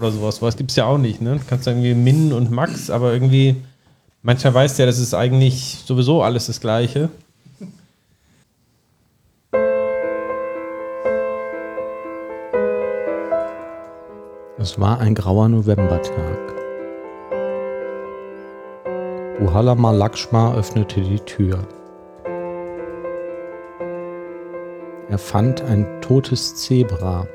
oder sowas. Was gibt es ja auch nicht, ne? Du kannst irgendwie Min und Max, aber irgendwie, mancher weiß ja, das ist eigentlich sowieso alles das Gleiche. Es war ein grauer Novembertag. Uhalama Lakshma öffnete die Tür. Er fand ein totes Zebra.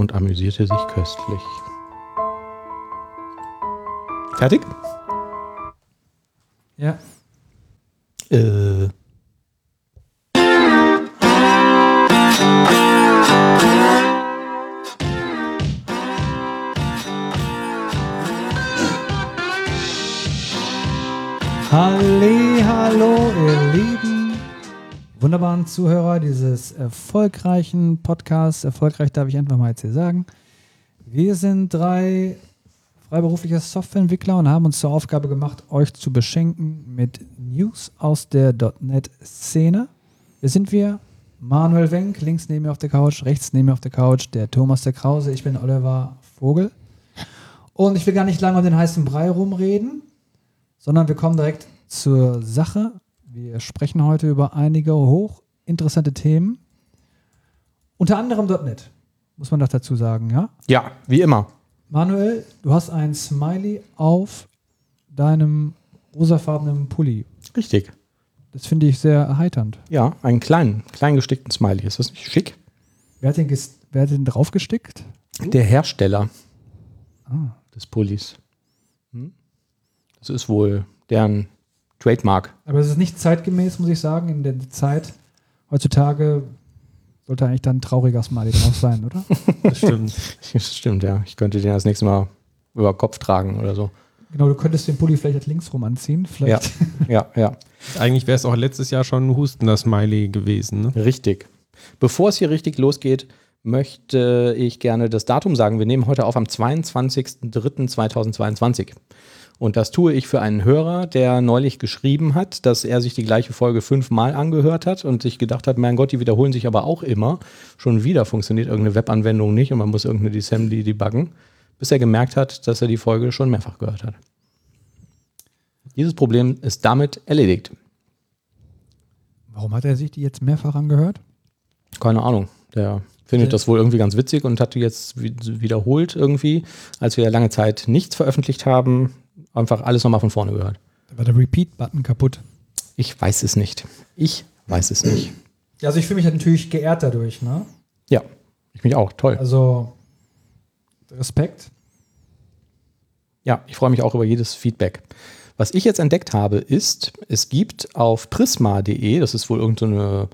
Und amüsierte sich köstlich. Fertig? Ja. Äh. Wunderbaren Zuhörer dieses erfolgreichen Podcasts. Erfolgreich darf ich einfach mal jetzt hier sagen. Wir sind drei freiberufliche Softwareentwickler und haben uns zur Aufgabe gemacht, euch zu beschenken mit News aus der .NET-Szene. Wer sind wir? Manuel Wenk, links neben mir auf der Couch, rechts neben mir auf der Couch, der Thomas der Krause, ich bin Oliver Vogel. Und ich will gar nicht lange um den heißen Brei rumreden, sondern wir kommen direkt zur Sache. Wir sprechen heute über einige hochinteressante Themen. Unter anderem .NET, muss man doch dazu sagen, ja? Ja, wie immer. Manuel, du hast ein Smiley auf deinem rosafarbenen Pulli. Richtig. Das finde ich sehr erheiternd. Ja, einen kleinen, klein gestickten Smiley. Ist das nicht schick? Wer hat den, wer hat den draufgestickt? Der Hersteller Ah. des Pullis. Hm? Das ist wohl deren Trademark. Aber es ist nicht zeitgemäß, muss ich sagen, in der Zeit. Heutzutage sollte eigentlich dann ein trauriger Smiley drauf sein, oder? Das stimmt. Das stimmt, ja. Ich könnte den das nächste Mal über Kopf tragen oder so. genau, du könntest den Pulli vielleicht links rum anziehen. Vielleicht. Ja, ja. Eigentlich wäre es auch letztes Jahr schon ein hustender Smiley gewesen. Ne? Richtig. Bevor es hier richtig losgeht, möchte ich gerne das Datum sagen. Wir nehmen heute auf am 22.03.2022. Und das tue ich für einen Hörer, der neulich geschrieben hat, dass er sich die gleiche Folge fünfmal angehört hat und sich gedacht hat, mein Gott, die wiederholen sich aber auch immer. Schon wieder funktioniert irgendeine Webanwendung nicht und man muss irgendeine Assembly debuggen, bis er gemerkt hat, dass er die Folge schon mehrfach gehört hat. Dieses Problem ist damit erledigt. Warum hat er sich die jetzt mehrfach angehört? Keine Ahnung. Der findet das wohl irgendwie ganz witzig und hat die jetzt wi- wiederholt irgendwie, als wir lange Zeit nichts veröffentlicht haben, einfach alles nochmal von vorne gehört. Da war der Repeat-Button kaputt. Ich weiß es nicht. Ich weiß es nicht. Ja, also ich fühle mich halt natürlich geehrt dadurch, ne? Ja, ich mich auch. Toll. Also Respekt. Ja, ich freue mich auch über jedes Feedback. Was ich jetzt entdeckt habe, ist, es gibt auf prisma.de, das ist wohl irgendeine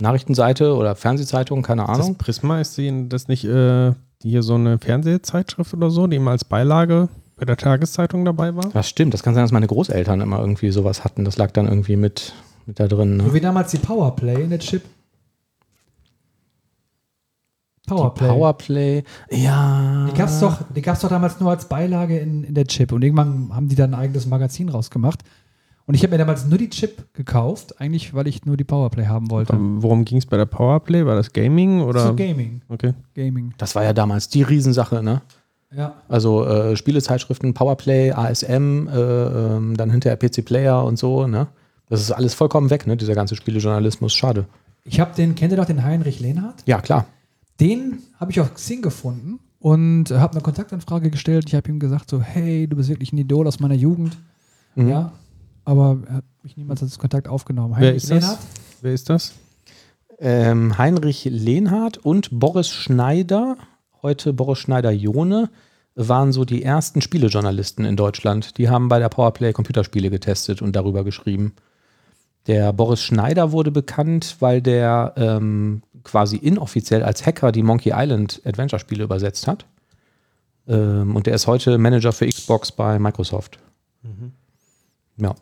Nachrichtenseite oder Fernsehzeitung, keine Das Ahnung. Prisma ist das nicht äh, hier so eine Fernsehzeitschrift oder so, die immer als Beilage bei der Tageszeitung dabei war? Das stimmt, das kann sein, dass meine Großeltern immer irgendwie sowas hatten. Das lag dann irgendwie mit, mit da drin. Ne? So wie damals die Powerplay in der Chip. Powerplay. Powerplay. Ja. Die gab es doch, die gab's doch damals nur als Beilage in, in der Chip. Und irgendwann haben die dann ein eigenes Magazin rausgemacht. Und ich habe mir damals nur die Chip gekauft, eigentlich, weil ich nur die Powerplay haben wollte. Worum ging es bei der Powerplay? War das Gaming oder? So Gaming. okay. Gaming. Das war ja damals die Riesensache, ne? Ja. Also äh, Spielezeitschriften, Powerplay, ASM, äh, ähm, dann hinterher PC Player und so, ne? Das ist alles vollkommen weg, ne? Dieser ganze Spielejournalismus. Schade. Ich habe den, kennt ihr doch den Heinrich Lehnhardt? Ja, klar. Den habe ich auf Xing gefunden und habe eine Kontaktanfrage gestellt. Ich habe ihm gesagt, so, hey, du bist wirklich ein Idol aus meiner Jugend. Mhm. Ja. Aber er hat mich niemals als Kontakt aufgenommen. Wer ist das? Wer ist das? Ähm, Heinrich Lehnhardt und Boris Schneider, heute Boris Schneider-Jone, waren so die ersten Spielejournalisten in Deutschland. Die haben bei der Powerplay Computerspiele getestet und darüber geschrieben. Der Boris Schneider wurde bekannt, weil der ähm, quasi inoffiziell als Hacker die Monkey Island Adventure-Spiele übersetzt hat. Ähm, und der ist heute Manager für Xbox bei Microsoft. Ja.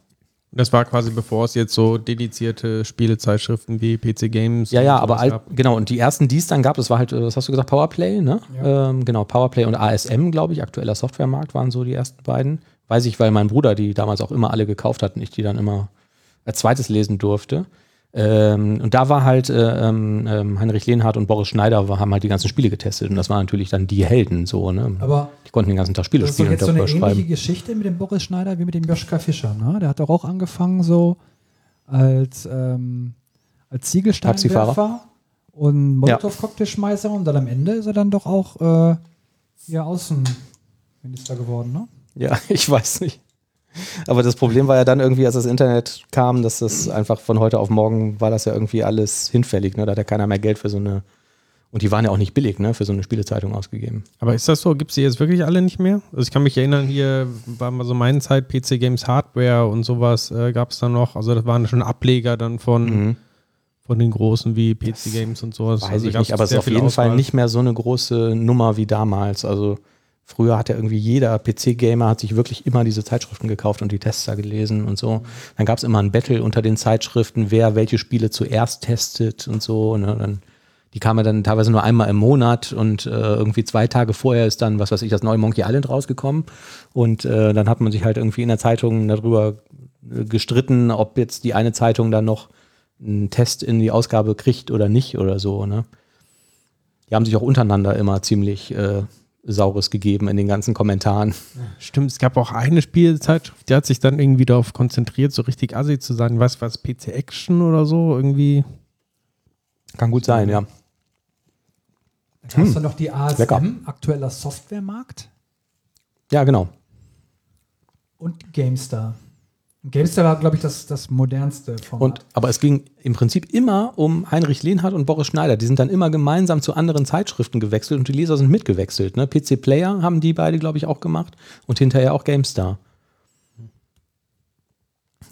Das war quasi bevor es jetzt so dedizierte Spielezeitschriften wie PC Games Ja, ja, aber alt, gab. genau, und die ersten, die es dann gab, das war halt, äh, was hast du gesagt, Powerplay, ne? Ja. Ähm, genau, Powerplay und ASM, glaube ich, aktueller Softwaremarkt waren so die ersten beiden. Weiß ich, weil mein Bruder die damals auch immer alle gekauft hat und ich die dann immer als zweites lesen durfte. Ähm, und da war halt äh, ähm, ähm, Heinrich Lehnhardt und Boris Schneider war, haben halt die ganzen Spiele getestet und das waren natürlich dann die Helden so, ne? Aber die konnten den ganzen Tag Spiele das ist doch spielen jetzt so eine ähnliche. Geschichte mit dem Boris Schneider wie mit dem Joschka Fischer, ne? Der hat doch auch angefangen so als, ähm, als Ziegelsteinwerfer und Molotow-Cocktailschmeißer und dann am Ende ist er dann doch auch äh, hier Außenminister geworden, ne? Ja, ich weiß nicht. Aber das Problem war ja dann irgendwie, als das Internet kam, dass das einfach von heute auf morgen war das ja irgendwie alles hinfällig. Ne? Da hat ja keiner mehr Geld für so eine. Und die waren ja auch nicht billig, ne? Für so eine Spielezeitung ausgegeben. Aber ist das so? Gibt es die jetzt wirklich alle nicht mehr? Also ich kann mich erinnern, hier war mal so meine Zeit, PC Games Hardware und sowas äh, gab es dann noch. Also das waren schon Ableger dann von, von den großen wie PC Games und sowas. Weiß also ich nicht, aber es ist auf jeden Fall Auswahl. nicht mehr so eine große Nummer wie damals. Also früher hat ja irgendwie jeder PC-Gamer hat sich wirklich immer diese Zeitschriften gekauft und die Tests da gelesen und so. Dann gab es immer ein Battle unter den Zeitschriften, wer welche Spiele zuerst testet und so. Ne? Dann, die kamen dann teilweise nur einmal im Monat und äh, irgendwie zwei Tage vorher ist dann, was weiß ich, das neue Monkey Island rausgekommen. Und äh, dann hat man sich halt irgendwie in der Zeitung darüber äh, gestritten, ob jetzt die eine Zeitung dann noch einen Test in die Ausgabe kriegt oder nicht oder so. Ne? Die haben sich auch untereinander immer ziemlich äh, Saures gegeben in den ganzen Kommentaren. Stimmt, es gab auch eine Spielzeitschrift, die hat sich dann irgendwie darauf konzentriert, so richtig assi zu sein. Was was PC Action oder so irgendwie. Kann gut sein, ja. Da gab es dann noch die ASM, lecker. aktueller Softwaremarkt Ja, genau. und GameStar. GameStar war, glaube ich, das, das modernste Format. Und, aber es ging im Prinzip immer um Heinrich Lehnhardt und Boris Schneider. Die sind dann immer gemeinsam zu anderen Zeitschriften gewechselt und die Leser sind mitgewechselt. Ne? PC Player haben die beide, glaube ich, auch gemacht und hinterher auch GameStar.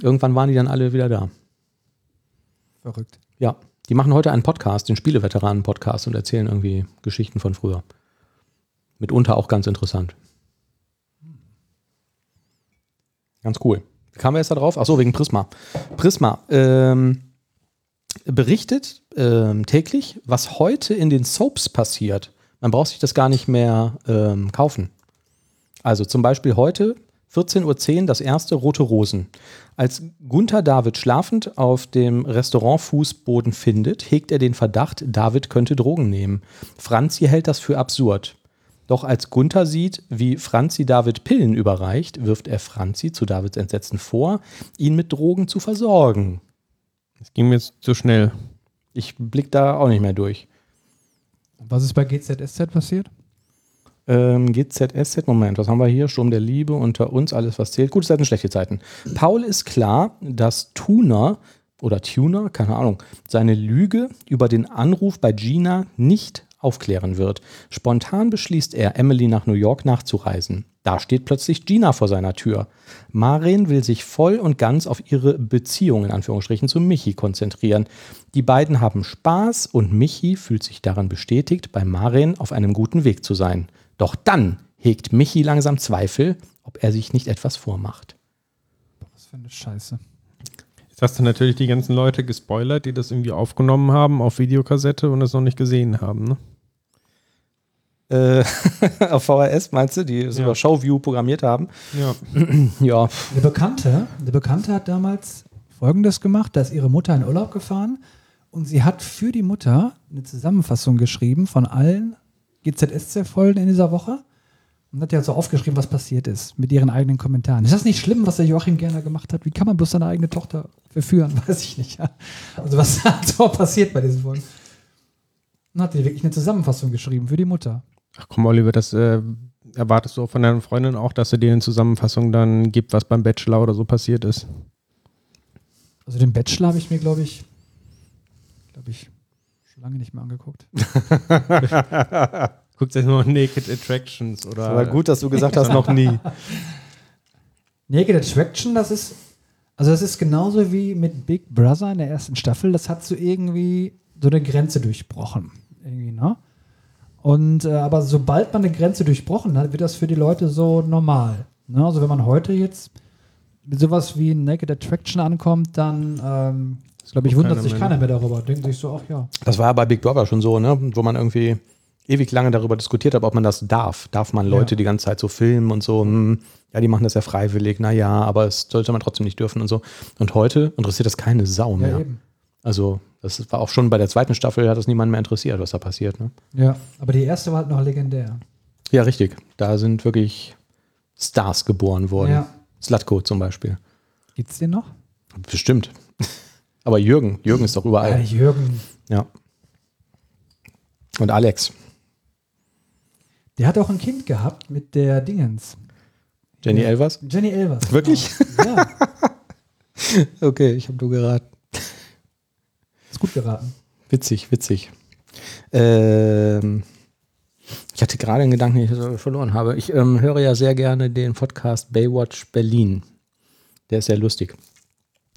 Irgendwann waren die dann alle wieder da. Verrückt. Ja, die machen heute einen Podcast, den Spieleveteranen-Podcast und erzählen irgendwie Geschichten von früher. Mitunter auch ganz interessant. Ganz cool. Kamen wir jetzt da drauf? Ach so, wegen Prisma. Prisma ähm, berichtet ähm, täglich, was heute in den Soaps passiert. Man braucht sich das gar nicht mehr ähm, kaufen. Also zum Beispiel heute 14.10 Uhr das erste Rote Rosen. Als Gunther David schlafend auf dem Restaurantfußboden findet, hegt er den Verdacht, David könnte Drogen nehmen. Franzi hält das für absurd. Doch als Gunther sieht, wie Franzi David Pillen überreicht, wirft er Franzi zu Davids Entsetzen vor, ihn mit Drogen zu versorgen. Das ging mir jetzt zu schnell. Ich blick da auch nicht mehr durch. Was ist bei GZSZ passiert? Ähm, GZSZ, Moment, was haben wir hier? Sturm der Liebe, unter uns, alles was zählt. Gute Zeiten, schlechte Zeiten. Paul ist klar, dass Tuner oder Tuner, keine Ahnung, seine Lüge über den Anruf bei Gina nicht aufklären wird. Spontan beschließt er, Emily nach New York nachzureisen. Da steht plötzlich Gina vor seiner Tür. Maren will sich voll und ganz auf ihre Beziehung in Anführungsstrichen zu Michi konzentrieren. Die beiden haben Spaß und Michi fühlt sich daran bestätigt, bei Maren auf einem guten Weg zu sein. Doch dann hegt Michi langsam Zweifel, ob er sich nicht etwas vormacht. Was für eine Scheiße. Jetzt hast du natürlich die ganzen Leute gespoilert, die das irgendwie aufgenommen haben auf Videokassette und es noch nicht gesehen haben. Ne? Äh, auf VHS meinst du, die es Ja. über Showview programmiert haben? Ja. Ja, Eine Bekannte, eine Bekannte hat damals Folgendes gemacht, da ist ihre Mutter in Urlaub gefahren und sie hat für die Mutter eine Zusammenfassung geschrieben von allen GZSZ-Folgen in dieser Woche und hat ja so aufgeschrieben, was passiert ist mit ihren eigenen Kommentaren. Ist das nicht schlimm, was der Joachim gerne gemacht hat? Wie kann man bloß seine eigene Tochter verführen? Weiß ich nicht. Ja. Also was da so passiert bei diesen Folgen? Und hat die wirklich eine Zusammenfassung geschrieben für die Mutter. Ach komm, Oliver, das äh, erwartest du auch von deiner Freundin auch, dass sie dir eine Zusammenfassung dann gibt, was beim Bachelor oder so passiert ist. Also den Bachelor habe ich mir, glaube ich, glaube ich, schon lange nicht mehr angeguckt. Guckt euch nur Naked Attractions oder. aber gut, dass du gesagt hast, noch nie. Naked Attraction, das ist, also das ist genauso wie mit Big Brother in der ersten Staffel. Das hat so irgendwie so eine Grenze durchbrochen. Irgendwie, ne? Und äh, aber sobald man eine Grenze durchbrochen hat, wird das für die Leute so normal. Ne? Also wenn man heute jetzt mit sowas wie Naked Attraction ankommt, dann ähm, glaube ich, wundert sich keiner ne? mehr darüber. Denkt sich so, ach ja. Das war ja bei Big Brother schon so, ne? wo man irgendwie ewig lange darüber diskutiert hat, ob man das darf. Darf man Leute Ja. die ganze Zeit so filmen und so? Hm, ja, die machen das ja freiwillig, naja, aber es sollte man trotzdem nicht dürfen und so. Und heute interessiert das keine Sau Ja, mehr. eben. Also, das war auch schon bei der zweiten Staffel, hat das niemand mehr interessiert, was da passiert. Ne? Ja, aber die erste war halt noch legendär. Ja, richtig. Da sind wirklich Stars geboren worden. Ja. Slatko zum Beispiel. Gibt's den noch? Bestimmt. Aber Jürgen, Jürgen ist doch Ja, überall. Jürgen. Ja. Und Alex. Der hat auch ein Kind gehabt mit der Dingens. Jenny Elvers? Jenny Elvers. Wirklich? Genau. Ja, Okay, ich habe du geraten. ist gut geraten. Witzig, witzig. Ähm, ich hatte gerade einen Gedanken, den ich verloren habe. Ich ähm, höre ja sehr gerne den Podcast Baywatch Berlin. Der ist sehr lustig.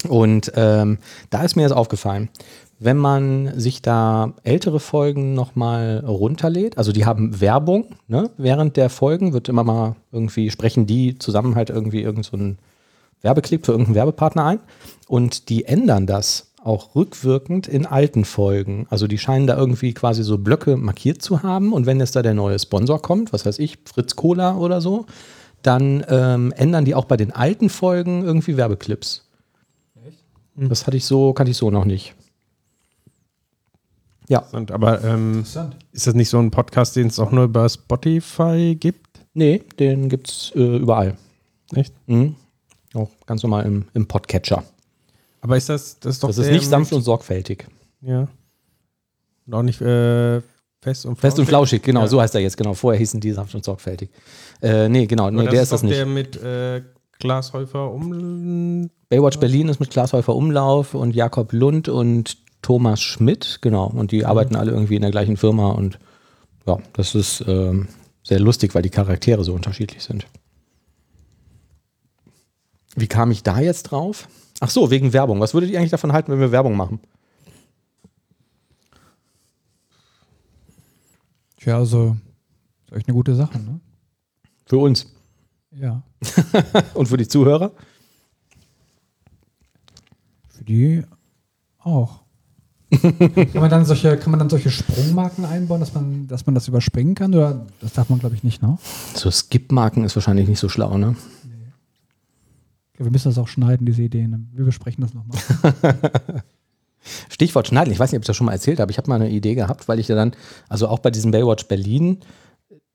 Und ähm, da ist mir jetzt aufgefallen, wenn man sich da ältere Folgen nochmal runterlädt, also die haben Werbung, ne? während der Folgen wird immer mal irgendwie, sprechen die zusammen halt irgendwie irgend so einen Werbeclip für irgendeinen Werbepartner ein und die ändern das auch rückwirkend in alten Folgen. Also die scheinen da irgendwie quasi so Blöcke markiert zu haben und wenn jetzt da der neue Sponsor kommt, was weiß ich, Fritz Cola oder so, dann ähm, ändern die auch bei den alten Folgen irgendwie Werbeclips. Das hatte ich so, kannte ich so noch nicht. Ja, Und, aber ähm, Interessant. ist das nicht so ein Podcast, den es auch nur über Spotify gibt? nee, den gibt's äh, überall. Echt? Mhm. Auch ganz normal im, im Podcatcher. Aber ist das, das ist doch Das ist nicht sanft und sorgfältig. Ja. Und auch nicht äh, fest und Fest und flauschig, genau, Ja. so heißt er jetzt, genau. Vorher hießen die sanft und sorgfältig. Äh, nee, genau, nee, der ist das doch nicht. Der mit äh, Glashäufer um. Baywatch Berlin ist mit Klaas Häufer Umlauf und Jakob Lund und Thomas Schmidt, genau. Und die arbeiten alle irgendwie in der gleichen Firma und ja, das ist ähm, sehr lustig, weil die Charaktere so unterschiedlich sind. Wie kam ich da jetzt drauf? Ach so, wegen Werbung. Was würdet ihr eigentlich davon halten, wenn wir Werbung machen? Tja, also, ist echt eine gute Sache, ne? Für uns Ja. und für die Zuhörer? Für die auch. Kann, man dann solche, kann man dann solche Sprungmarken einbauen, dass man, dass man das überspringen kann? Oder das darf man, glaube ich, nicht, ne? So Skip-Marken ist wahrscheinlich nicht so schlau, ne? Ja, wir müssen das auch schneiden, diese Ideen. Wir besprechen das nochmal. Stichwort Schneiden. Ich weiß nicht, ob ich das schon mal erzählt habe. Ich habe mal eine Idee gehabt, weil ich ja dann, also auch bei diesem Baywatch Berlin,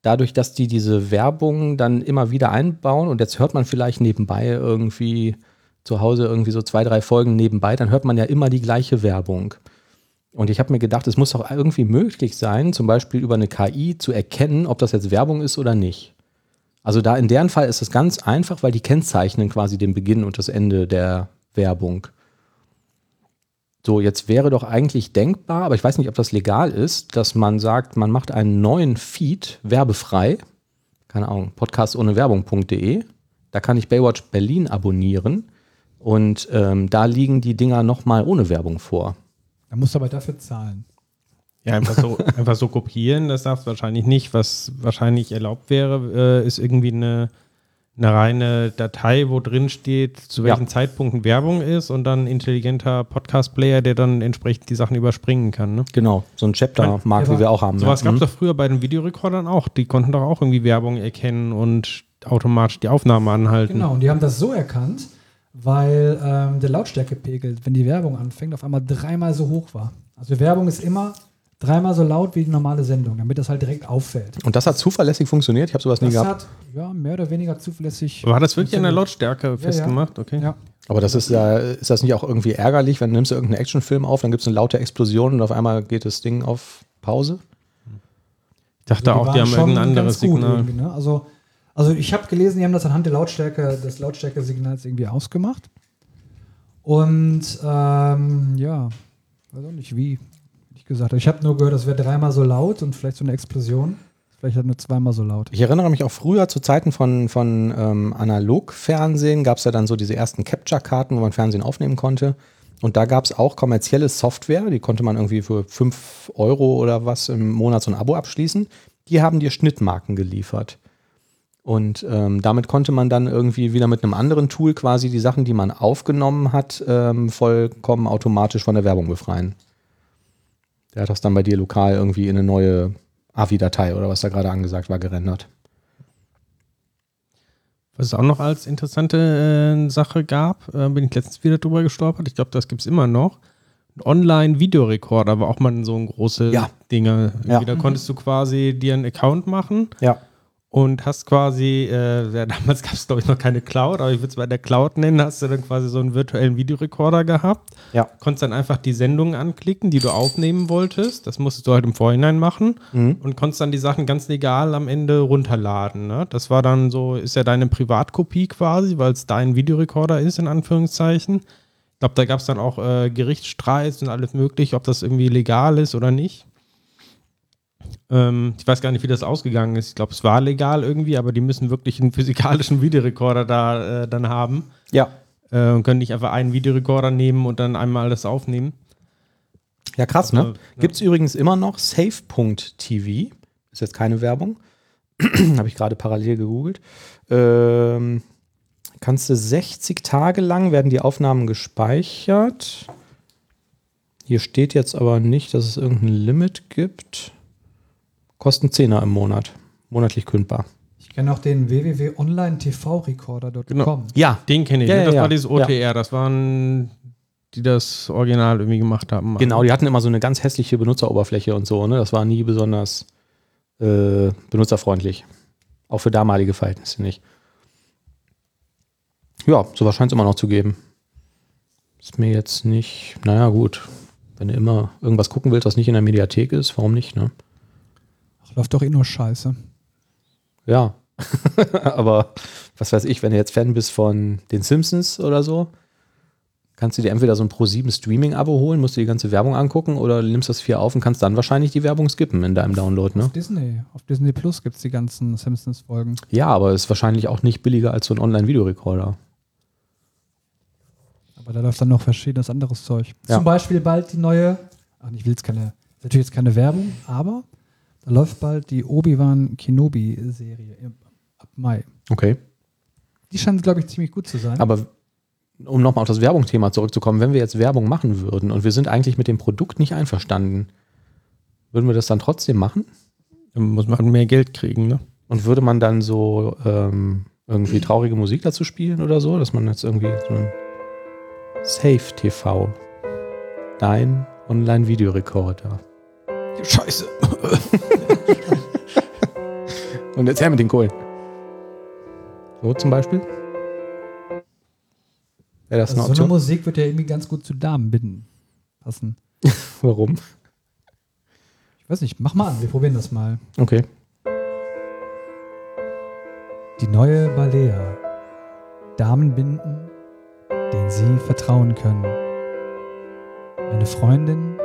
dadurch, dass die diese Werbung dann immer wieder einbauen und jetzt hört man vielleicht nebenbei irgendwie zu Hause irgendwie so zwei, drei Folgen nebenbei, dann hört man ja immer die gleiche Werbung. Und ich habe mir gedacht, es muss doch irgendwie möglich sein, zum Beispiel über eine KI zu erkennen, ob das jetzt Werbung ist oder nicht. Also da in deren Fall ist es ganz einfach, weil die kennzeichnen quasi den Beginn und das Ende der Werbung. So, jetzt wäre doch eigentlich denkbar, aber ich weiß nicht, ob das legal ist, dass man sagt, man macht einen neuen Feed werbefrei. Keine Ahnung, podcast ohne Werbung.de. Da kann ich Baywatch Berlin abonnieren und ähm, da liegen die Dinger nochmal ohne Werbung vor. Da musst du aber dafür zahlen. Ja, einfach so, einfach so kopieren, das darfst du wahrscheinlich nicht. Was wahrscheinlich erlaubt wäre, äh, ist irgendwie eine, eine reine Datei, wo drin steht, zu welchen Ja. Zeitpunkten Werbung ist und dann ein intelligenter Podcast-Player, der dann entsprechend die Sachen überspringen kann. Ne? Genau, so ein Chapter-Mark, Ja, wie wir auch haben. Sowas ja. gab es Mhm. doch früher bei den Videorekordern auch. Die konnten doch auch irgendwie Werbung erkennen und automatisch die Aufnahme anhalten. Genau, und die haben das so erkannt, weil ähm, der Lautstärkepegel, wenn die Werbung anfängt, auf einmal dreimal so hoch war. Also die Werbung ist immer dreimal so laut wie die normale Sendung, damit das halt direkt auffällt. Und das hat zuverlässig funktioniert? Ich habe sowas nie Das gehabt. hat ja mehr oder weniger zuverlässig. War das wirklich an der. Lautstärke festgemacht? Okay. Ja. Aber das ist ja, ist das nicht auch irgendwie ärgerlich, wenn du nimmst du irgendeinen Actionfilm auf, dann gibt es eine laute Explosion und auf einmal geht das Ding auf Pause? Ich dachte auch, die haben irgendein anderes Signal. Ne? Also, also ich habe gelesen, die haben das anhand der Lautstärke, des Lautstärkesignals irgendwie ausgemacht. Und ähm, ja, weiß auch nicht wie. Ich gesagt, ich habe nur gehört, das wäre dreimal so laut und vielleicht so eine Explosion. Vielleicht halt nur zweimal so laut. Ich erinnere mich auch früher zu Zeiten von, von ähm, Analogfernsehen gab es ja dann so diese ersten Capture-Karten, wo man Fernsehen aufnehmen konnte. Und da gab es auch kommerzielle Software, die konnte man irgendwie für 5 Euro oder was im Monat so ein Abo abschließen. Die haben dir Schnittmarken geliefert. Und ähm, damit konnte man dann irgendwie wieder mit einem anderen Tool quasi die Sachen, die man aufgenommen hat, ähm, vollkommen automatisch von der Werbung befreien. Der hat das dann bei dir lokal irgendwie in eine neue AVI-Datei oder was da gerade angesagt war, gerendert. Was es auch noch als interessante äh, Sache gab, äh, bin ich letztens wieder drüber gestolpert. Ich glaube, das gibt es immer noch. Online-Videorekorder war auch mal so ein große Ja. Dinge. Ja. Da konntest du quasi dir einen Account machen Ja. Und hast quasi, äh, ja, damals gab es glaube ich noch keine Cloud, aber ich würde es bei der Cloud nennen, hast du dann quasi so einen virtuellen Videorekorder gehabt. Ja. Konntest dann einfach die Sendungen anklicken, die du aufnehmen wolltest. Das musstest du halt im Vorhinein machen Mhm. und konntest dann die Sachen ganz legal am Ende runterladen. Ne? Das war dann so, ist ja deine Privatkopie quasi, weil es dein Videorekorder ist, in Anführungszeichen. Ich glaube, da gab es dann auch äh, Gerichtsstreits und alles mögliche, ob das irgendwie legal ist oder nicht. Ähm, ich weiß gar nicht, wie das ausgegangen ist. Ich glaube, es war legal irgendwie, aber die müssen wirklich einen physikalischen Videorekorder da äh, dann haben Ja. äh, und können nicht einfach einen Videorekorder nehmen und dann einmal alles aufnehmen. Ja, krass, Also, ne? Gibt es übrigens immer noch Safe.tv. Ist jetzt keine Werbung. Habe ich gerade parallel gegoogelt. Ähm, kannst du 60 Tage lang werden die Aufnahmen gespeichert. Hier steht jetzt aber nicht, dass es irgendein Limit gibt. Kosten 10er im Monat. Monatlich kündbar. Ich kenne auch den www.online-tv-recorder.com. Genau. Ja, Den kenne ich. Ja, ne? ja, das ja. war dieses OTR. Das waren, die das Original irgendwie gemacht haben. Genau, die hatten immer so eine ganz hässliche Benutzeroberfläche und so. Ne? Das war nie besonders äh, benutzerfreundlich. Auch für damalige Verhältnisse nicht. Ja, sowas scheint es immer noch zu geben. Ist mir jetzt nicht, naja, gut. Wenn du immer irgendwas gucken willst, was nicht in der Mediathek ist, warum nicht, ne? Ach, läuft doch eh nur Scheiße. Ja. Aber was weiß ich, wenn du jetzt Fan bist von den Simpsons oder so, kannst du dir entweder so ein Pro7 Streaming-Abo holen, musst du die ganze Werbung angucken oder nimmst das 4 auf und kannst dann wahrscheinlich die Werbung skippen in deinem Download, ne? Auf Disney. Auf Disney Plus gibt es die ganzen Simpsons-Folgen. Ja, aber ist wahrscheinlich auch nicht billiger als so ein Online-Videorekorder. Aber da läuft dann noch verschiedenes anderes Zeug. Ja. Zum Beispiel bald die neue, ach, ich will jetzt keine, ist natürlich jetzt keine Werbung, aber läuft bald die Obi-Wan Kenobi-Serie ab Mai. Okay. Die scheint, glaube ich, ziemlich gut zu sein. Aber um nochmal auf das Werbungsthema zurückzukommen, wenn wir jetzt Werbung machen würden und wir sind eigentlich mit dem Produkt nicht einverstanden, würden wir das dann trotzdem machen? Dann muss man mehr Geld kriegen, ne? Und würde man dann so ähm, irgendwie traurige Musik dazu spielen oder so, dass man jetzt irgendwie so ein Safe TV, dein Online-Videorekorder. Scheiße. Und jetzt her mit den Kohlen. So zum Beispiel. Wäre das also eine so eine? Musik wird ja irgendwie ganz gut zu Damenbinden passen. Warum? Ich weiß nicht, mach mal an, wir probieren das mal. Okay. Die neue Balea. Damenbinden, denen Sie vertrauen können. Eine Freundin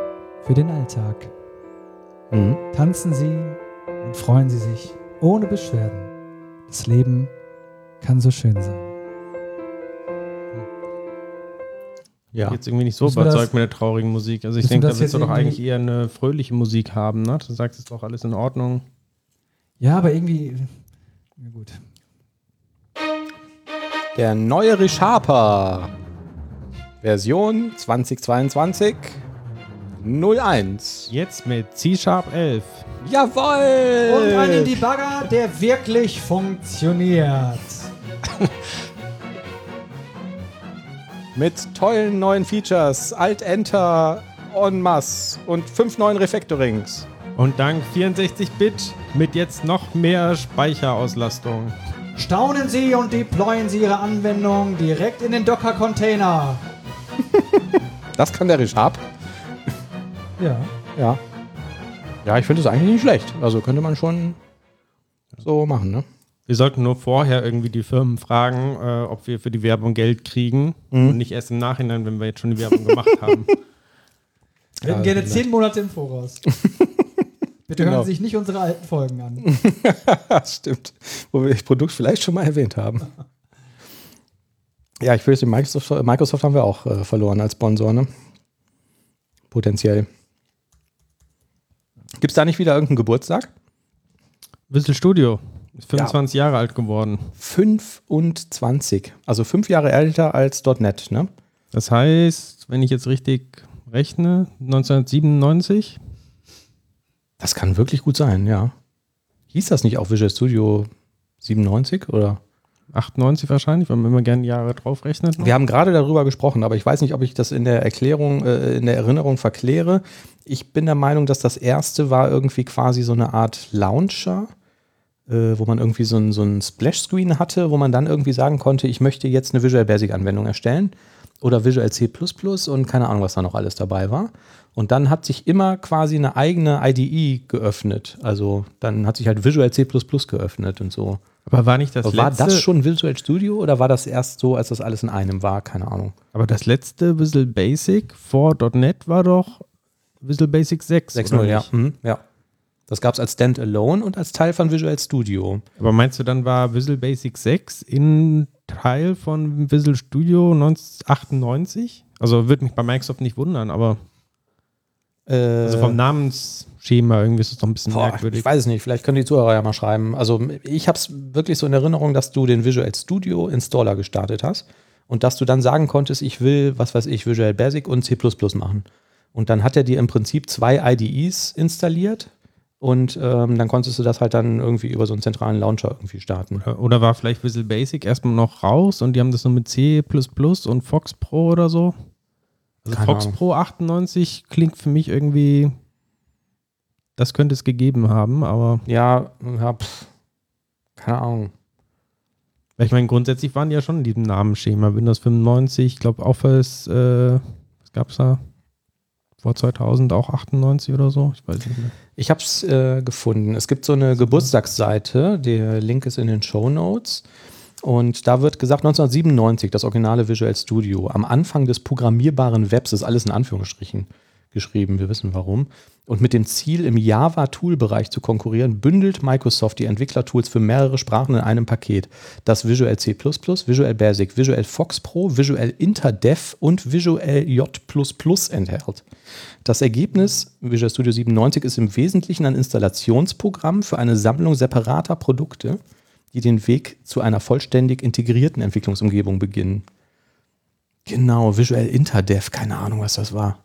für den Alltag. Mhm. Tanzen Sie und freuen Sie sich ohne Beschwerden. Das Leben kann so schön sein. Ja. Jetzt irgendwie nicht so Müssen wir das- überzeugt mit der traurigen Musik. Also ich denke, da willst du doch eigentlich eher eine fröhliche Musik haben, ne? Du sagst, es ist doch alles in Ordnung. Ja, aber irgendwie. Ja, gut. Der neue Resharper. Version 2022 01. Jetzt mit C-Sharp 11. Jawoll! Und einen Debugger, der wirklich funktioniert. Mit tollen neuen Features. Alt-Enter en masse und fünf neuen Refactorings. Und dank 64-Bit mit jetzt noch mehr Speicherauslastung. Staunen Sie und deployen Sie Ihre Anwendung direkt in den Docker-Container. Das kann der Resharp. Ja. Ja. Ja, ich finde es eigentlich nicht schlecht. Also könnte man schon so machen, ne? Wir sollten nur vorher irgendwie die Firmen fragen, äh, ob wir für die Werbung Geld kriegen und nicht erst im Nachhinein, wenn wir jetzt schon die Werbung gemacht haben. Wir hätten gerne zehn Monate im Voraus. Bitte Genau. hören Sie sich nicht unsere alten Folgen an. Stimmt. Wo wir das Produkt vielleicht schon mal erwähnt haben. Ja, ich fürchte, Microsoft, Microsoft haben wir auch äh, verloren als Sponsor, ne? Potenziell. Gibt es da nicht wieder irgendeinen Geburtstag? Visual Studio ist 25 Jahre alt geworden. 25. Also fünf Jahre älter als .NET, ne? Das heißt, wenn ich jetzt richtig rechne, 1997? Das kann wirklich gut sein, ja. Hieß das nicht auch Visual Studio 97 oder? 98 wahrscheinlich, weil man immer gerne Jahre draufrechnet. Wir haben gerade darüber gesprochen, aber ich weiß nicht, ob ich das in der Erklärung, äh, in der Erinnerung verkläre. Ich bin der Meinung, dass das erste war irgendwie quasi so eine Art Launcher, äh, wo man irgendwie so ein, so ein Splash-Screen hatte, wo man dann irgendwie sagen konnte, ich möchte jetzt eine Visual Basic-Anwendung erstellen oder Visual C und keine Ahnung, was da noch alles dabei war. Und dann hat sich immer quasi eine eigene IDE geöffnet. Also dann hat sich halt Visual C geöffnet und so. Aber war nicht das Aber letzte? War das schon Visual Studio oder war das erst so, als das alles in einem war? Keine Ahnung. Aber das letzte Visual Basic vor .NET war doch Visual Basic 6. 6.0, ja. Mhm, ja. Das gab es als Standalone und als Teil von Visual Studio. Aber meinst du, dann war Visual Basic 6 in Teil von Visual Studio 1998? Also würde mich bei Microsoft nicht wundern, aber äh, also vom Namensschema irgendwie ist es doch ein bisschen boah, merkwürdig. Ich weiß es nicht, vielleicht können die Zuhörer ja mal schreiben. Also ich habe es wirklich so in Erinnerung, dass du den Visual Studio Installer gestartet hast und dass du dann sagen konntest, ich will, was weiß ich, Visual Basic und C++ machen. Und dann hat er dir im Prinzip zwei IDEs installiert, und ähm, dann konntest du das halt dann irgendwie über so einen zentralen Launcher irgendwie starten. Oder, oder war vielleicht Visual Basic erstmal noch raus und die haben das nur mit C und Fox Pro oder so? Also Keine Fox Ahnung. Pro 98 klingt für mich irgendwie, das könnte es gegeben haben, aber. Ja, pff, keine Ahnung. Ich meine, grundsätzlich waren die ja schon in diesem Namensschema. Windows 95, ich glaube Office, äh, was gab es da? Vor 2000 auch 98 oder so? Ich weiß nicht mehr. Ich habe es äh, gefunden. Es gibt so eine Geburtstagsseite, der Link ist in den Show Notes. Und da wird gesagt, 1997, das originale Visual Studio, am Anfang des programmierbaren Webs, ist alles in Anführungsstrichen geschrieben, wir wissen warum. Und mit dem Ziel, im Java-Tool-Bereich zu konkurrieren, bündelt Microsoft die Entwicklertools für mehrere Sprachen in einem Paket, das Visual C++, Visual Basic, Visual Fox Pro, Visual InterDev und Visual J++ enthält. Das Ergebnis Visual Studio 97 ist im Wesentlichen ein Installationsprogramm für eine Sammlung separater Produkte, die den Weg zu einer vollständig integrierten Entwicklungsumgebung beginnen. Genau, Visual InterDev, keine Ahnung, was das war.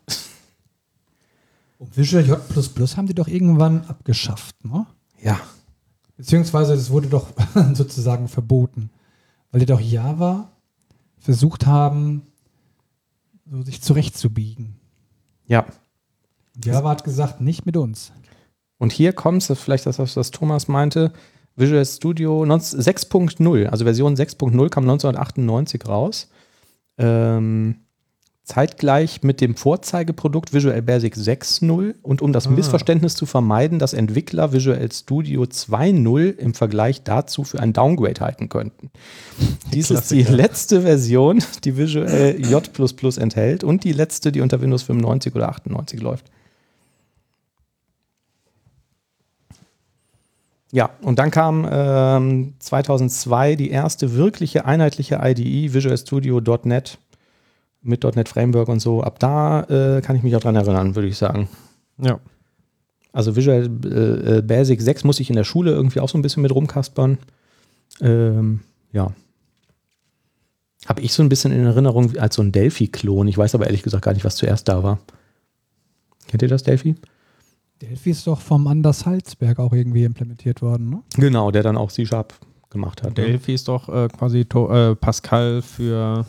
Und Visual J haben die doch irgendwann abgeschafft, ne? Ja. Beziehungsweise das wurde doch sozusagen verboten, weil die doch Java versucht haben, so sich zurechtzubiegen. Ja. Java hat gesagt, nicht mit uns. Und hier kommt es, vielleicht das, was Thomas meinte, Visual Studio 6.0, also Version 6.0 kam 1998 raus. Ähm, zeitgleich mit dem Vorzeigeprodukt Visual Basic 6.0 und um das ah. Missverständnis zu vermeiden, dass Entwickler Visual Studio 2.0 im Vergleich dazu für ein Downgrade halten könnten. Dies Klassiker. ist die letzte Version, die Visual J++ enthält und die letzte, die unter Windows 95 oder 98 läuft. Ja, und dann kam ähm, 2002 die erste wirkliche einheitliche IDE, Visual Studio.NET mit .NET Framework und so. Ab da äh, kann ich mich auch dran erinnern, würde ich sagen. Ja. Also Visual äh, äh Basic 6 muss ich in der Schule irgendwie auch so ein bisschen mit rumkaspern. Ähm, ja. Habe ich so ein bisschen in Erinnerung als so ein Delphi-Klon. Ich weiß aber ehrlich gesagt gar nicht, was zuerst da war. Kennt ihr das, Delphi? Delphi ist doch vom Anders Halsberg auch irgendwie implementiert worden, ne? Genau, der dann auch C-Sharp gemacht hat. Ne? Delphi ne? ist doch äh, quasi äh, Pascal für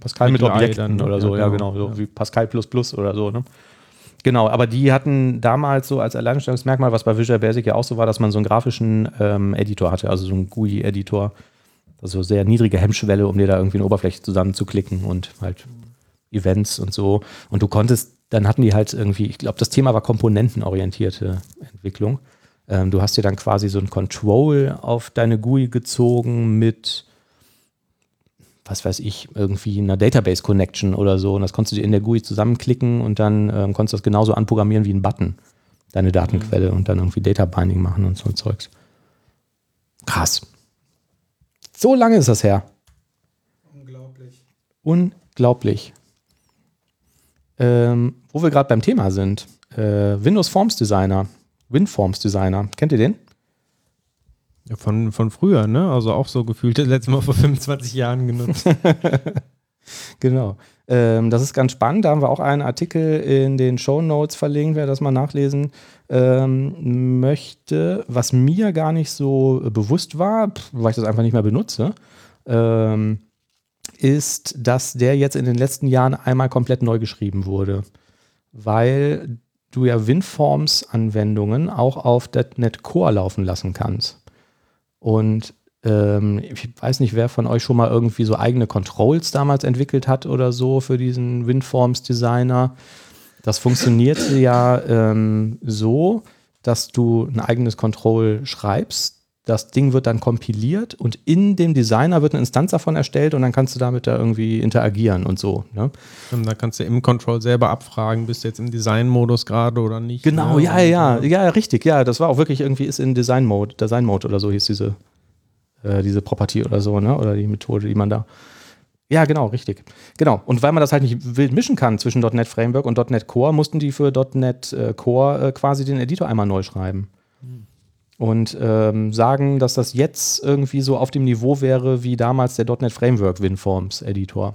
Pascal mit, mit Objekten oder so, ja, genau, so ja. wie Pascal plus plus oder so, ne? Genau, aber die hatten damals so als Alleinstellungsmerkmal, was bei Visual Basic ja auch so war, dass man so einen grafischen ähm, Editor hatte, also so einen GUI-Editor. Also sehr niedrige Hemmschwelle, um dir da irgendwie eine Oberfläche zusammenzuklicken und halt Events und so. Und du konntest, dann hatten die halt irgendwie, ich glaube, das Thema war komponentenorientierte Entwicklung. Ähm, du hast dir dann quasi so ein Control auf deine GUI gezogen mit was weiß ich, irgendwie einer Database-Connection oder so. Und das konntest du in der GUI zusammenklicken und dann ähm, konntest du das genauso anprogrammieren wie ein Button, deine Datenquelle mhm. und dann irgendwie Data Binding machen und so Zeugs. Krass. So lange ist das her. Unglaublich. Unglaublich. Ähm, wo wir gerade beim Thema sind. Äh, Windows Forms Designer. WinForms Designer. Kennt ihr den? Von, von früher, ne? Also auch so gefühlt das letzte Mal vor 25 Jahren genutzt. genau. Ähm, das ist ganz spannend. Da haben wir auch einen Artikel in den Show Notes verlinkt, wer das mal nachlesen ähm, möchte. Was mir gar nicht so bewusst war, weil ich das einfach nicht mehr benutze, ähm, ist, dass der jetzt in den letzten Jahren einmal komplett neu geschrieben wurde. Weil du ja WinForms-Anwendungen auch auf .NET Core laufen lassen kannst. Und ähm, ich weiß nicht, wer von euch schon mal irgendwie so eigene Controls damals entwickelt hat oder so für diesen WinForms-Designer. Das funktioniert ja ähm, so, dass du ein eigenes Control schreibst. Das Ding wird dann kompiliert und in dem Designer wird eine Instanz davon erstellt und dann kannst du damit da irgendwie interagieren und so. Ne? Und da kannst du im Control selber abfragen, bist du jetzt im Design-Modus gerade oder nicht. Genau, ne? ja, ja, ja, richtig, ja. Das war auch wirklich irgendwie ist in Design-Mode, Design-Mode oder so hieß diese äh, diese Property oder so, ne? Oder die Methode, die man da. Ja, genau, richtig. Genau. Und weil man das halt nicht wild mischen kann zwischen .NET Framework und .NET Core, mussten die für .NET äh, Core äh, quasi den Editor einmal neu schreiben. Hm. Und ähm, sagen, dass das jetzt irgendwie so auf dem Niveau wäre wie damals der .NET Framework WinForms Editor.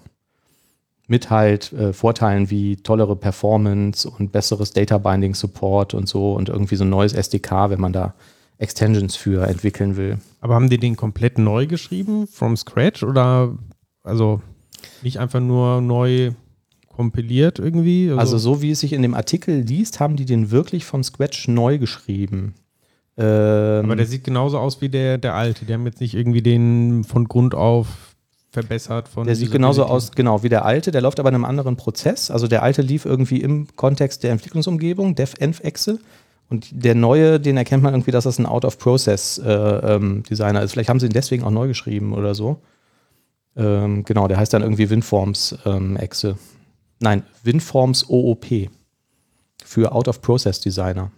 Mit halt äh, Vorteilen wie tollere Performance und besseres Data Binding Support und so und irgendwie so ein neues SDK, wenn man da Extensions für entwickeln will. Aber haben die den komplett neu geschrieben, from scratch oder also nicht einfach nur neu kompiliert irgendwie? Also, also so wie es sich in dem Artikel liest, haben die den wirklich von scratch neu geschrieben. Ähm, Aber der sieht genauso aus wie der, der alte. Die haben jetzt nicht irgendwie den von Grund auf verbessert. Von der sieht genauso aus, genau, wie der alte. Der läuft aber in einem anderen Prozess. Also der alte lief irgendwie im Kontext der Entwicklungsumgebung, dev-env-exe. Und der neue, den erkennt man irgendwie, dass das ein Out-of-Process-Designer äh, ähm, ist. Vielleicht haben sie ihn deswegen auch neu geschrieben oder so. Ähm, genau, der heißt dann irgendwie WinForms-Exe. Ähm, Nein, WinForms OOP für Out-of-Process-Designer.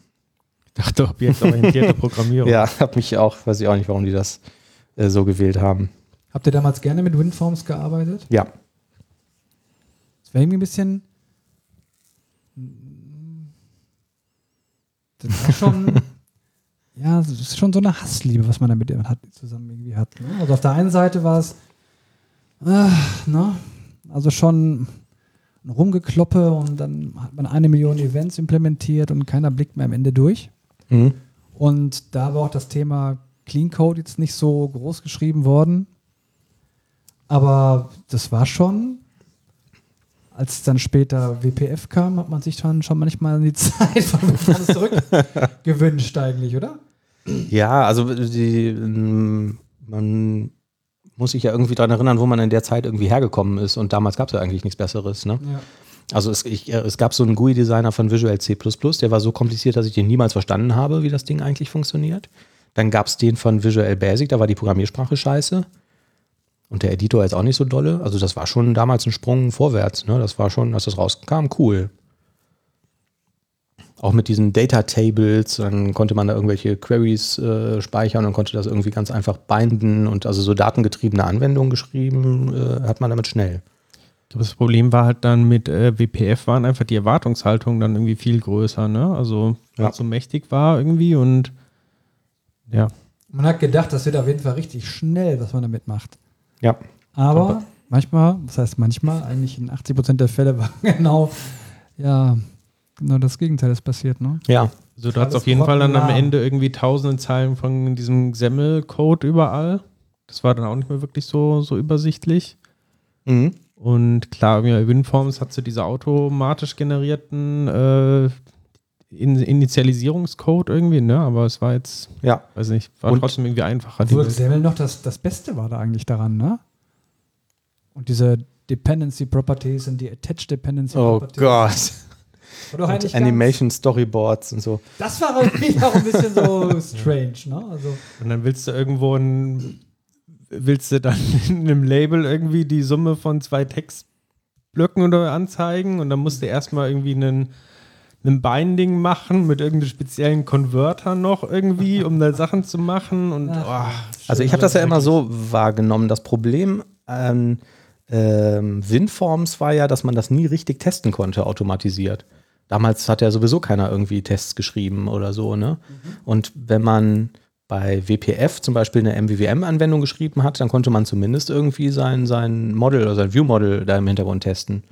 Dachte, objektorientierte Programmierung. ja, hab mich auch, weiß ich auch nicht, warum die das äh, so gewählt haben. Habt ihr damals gerne mit WinForms gearbeitet? Ja. Das wäre irgendwie ein bisschen Das war schon, ja, das ist schon so eine Hassliebe, was man damit hat, zusammen irgendwie hat. Ne? Also auf der einen Seite war es, äh, ne? also schon ein Rumgekloppe und dann hat man eine Million Events implementiert und keiner blickt mehr am Ende durch. Mhm. Und da war auch das Thema Clean Code jetzt nicht so groß geschrieben worden. Aber das war schon als dann später WPF kam, hat man sich dann schon manchmal an die Zeit von WPF zurückgewünscht eigentlich, oder? Ja, also die, ähm, man muss sich ja irgendwie daran erinnern, wo man in der Zeit irgendwie hergekommen ist und damals gab es ja eigentlich nichts Besseres. Ne? Ja. Also es, ich, äh, es, gab so einen GUI-Designer von Visual C++, der war so kompliziert, dass ich den niemals verstanden habe, wie das Ding eigentlich funktioniert. Dann gab es den von Visual Basic, da war die Programmiersprache scheiße. Und der Editor ist auch nicht so dolle. Also das war schon damals ein Sprung vorwärts. Ne? Das war schon, als das rauskam, cool. Auch mit diesen Data Tables, dann konnte man da irgendwelche Queries äh, speichern und konnte das irgendwie ganz einfach binden und also so datengetriebene Anwendungen geschrieben, äh, hat man damit schnell. Das Problem war halt dann mit äh, WPF waren einfach die Erwartungshaltung dann irgendwie viel größer, ne? Also ja. so mächtig war irgendwie und ja. Man hat gedacht, das wird auf jeden Fall richtig schnell, was man damit macht. Ja. Aber manchmal, das heißt manchmal, eigentlich in 80 Prozent der Fälle war genau, ja, genau das Gegenteil ist passiert, ne? Ja. Also du hast auf jeden Fall dann am Ende irgendwie tausende Zeilen von diesem XAML-Code überall. Das war dann auch nicht mehr wirklich so, so übersichtlich. Mhm. Und klar, ja, WinForms hat so diese automatisch generierten äh, in Initialisierungscode irgendwie, ne? Aber es war jetzt, ja. weiß nicht, war und trotzdem irgendwie einfacher. XAML noch das, das Beste war da eigentlich daran, ne? Und diese Dependency Properties und die Attached Dependency oh Properties. Oh Gott. Und Animation Storyboards und so. Das war irgendwie auch ein bisschen so strange, ne? Also und dann willst du irgendwo ein, willst du dann in einem Label irgendwie die Summe von zwei Textblöcken oder anzeigen und dann musst du erstmal irgendwie einen ein Binding machen mit irgendeinem speziellen Converter noch irgendwie, um da Sachen zu machen. Und, oh, also ich habe das ja immer so wahrgenommen. Das Problem an ähm, WinForms war ja, dass man das nie richtig testen konnte, automatisiert. Damals hat ja sowieso keiner irgendwie Tests geschrieben oder so, ne? Mhm. Und wenn man bei WPF zum Beispiel eine MVVM-Anwendung geschrieben hat, dann konnte man zumindest irgendwie sein, sein Model oder sein View-Model da im Hintergrund testen.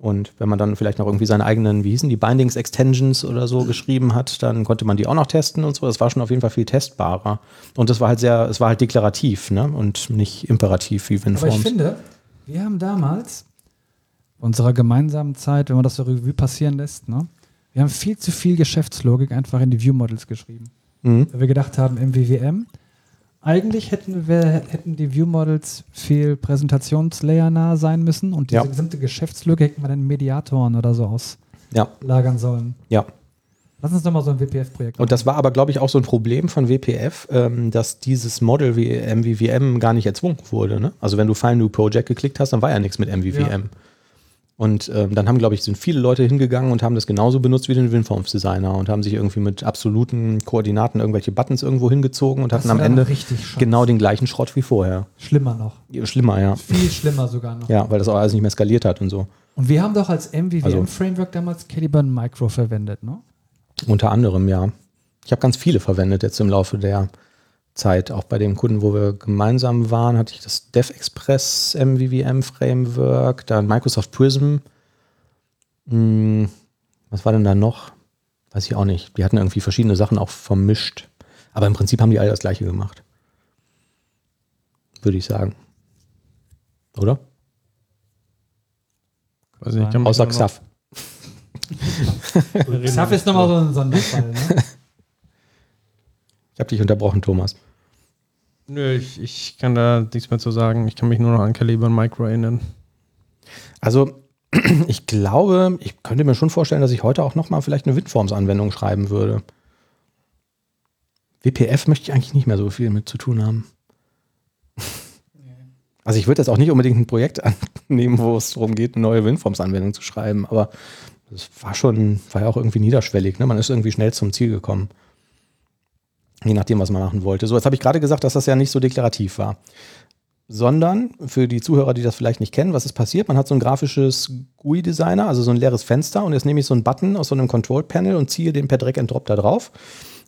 Und wenn man dann vielleicht noch irgendwie seine eigenen, wie hießen die, Bindings Extensions oder so geschrieben hat, dann konnte man die auch noch testen und so. Das war schon auf jeden Fall viel testbarer. Und das war halt sehr, es war halt deklarativ, ne? Und nicht imperativ wie WinForms. Aber ich finde, wir haben damals unserer gemeinsamen Zeit, wenn man das so Revue passieren lässt, ne? Wir haben viel zu viel Geschäftslogik einfach in die View-Models geschrieben. Mhm. Weil wir gedacht haben, MVVM, eigentlich hätten, wir, hätten die View-Models viel Präsentationslayer nah sein müssen und diese Ja. gesamte Geschäftslücke hätten wir dann in Mediatoren oder so Ja, auslagern sollen. ja. Lass uns doch mal so ein WPF-Projekt Und das war aber, glaube ich, auch so ein Problem von WPF, ähm, dass dieses Model wie MVVM gar nicht erzwungen wurde. Ne? Also wenn du File New Project geklickt hast, dann war ja nichts mit MVVM. Und ähm, dann haben, glaube ich, sind viele Leute hingegangen und haben das genauso benutzt wie den WinForms Designer und haben sich irgendwie mit absoluten Koordinaten irgendwelche Buttons irgendwo hingezogen und Das hatten am Ende genau den gleichen Schrott wie vorher. Schlimmer noch. Schlimmer, ja. Viel schlimmer sogar noch. Ja, weil das auch alles nicht mehr skaliert hat und so. Und wir haben doch als Also- MVVM-Framework damals Caliburn Micro verwendet, ne? Unter anderem, ja. Ich habe ganz viele verwendet jetzt im Laufe der Zeit. Auch bei dem Kunden, wo wir gemeinsam waren, hatte ich das DevExpress MVVM Framework, dann Microsoft Prism. Hm, was war denn da noch? Weiß ich auch nicht. Die hatten irgendwie verschiedene Sachen auch vermischt. Aber im Prinzip haben die alle das gleiche gemacht. Würde ich sagen. Oder? Weiß nicht, Außer Xaf. Xaf ist nochmal so ein Sonderfall, ne? Ich habe dich unterbrochen, Thomas. Nö, ich, ich kann da nichts mehr zu sagen. Ich kann mich nur noch an Caliber und Micro erinnern. Also ich glaube, ich könnte mir schon vorstellen, dass ich heute auch nochmal vielleicht eine WinForms-Anwendung schreiben würde. WPF möchte ich eigentlich nicht mehr so viel mit zu tun haben. Also ich würde jetzt auch nicht unbedingt ein Projekt annehmen, wo es darum geht, eine neue WinForms-Anwendung zu schreiben, aber das war schon, war ja auch irgendwie niederschwellig. Ne? Man ist irgendwie schnell zum Ziel gekommen. Je nachdem, was man machen wollte. So, jetzt habe ich gerade gesagt, dass das ja nicht so deklarativ war sondern für die Zuhörer, die das vielleicht nicht kennen, was ist passiert? Man hat so ein grafisches GUI-Designer, also so ein leeres Fenster und jetzt nehme ich so einen Button aus so einem Control-Panel und ziehe den per Drag and Drop da drauf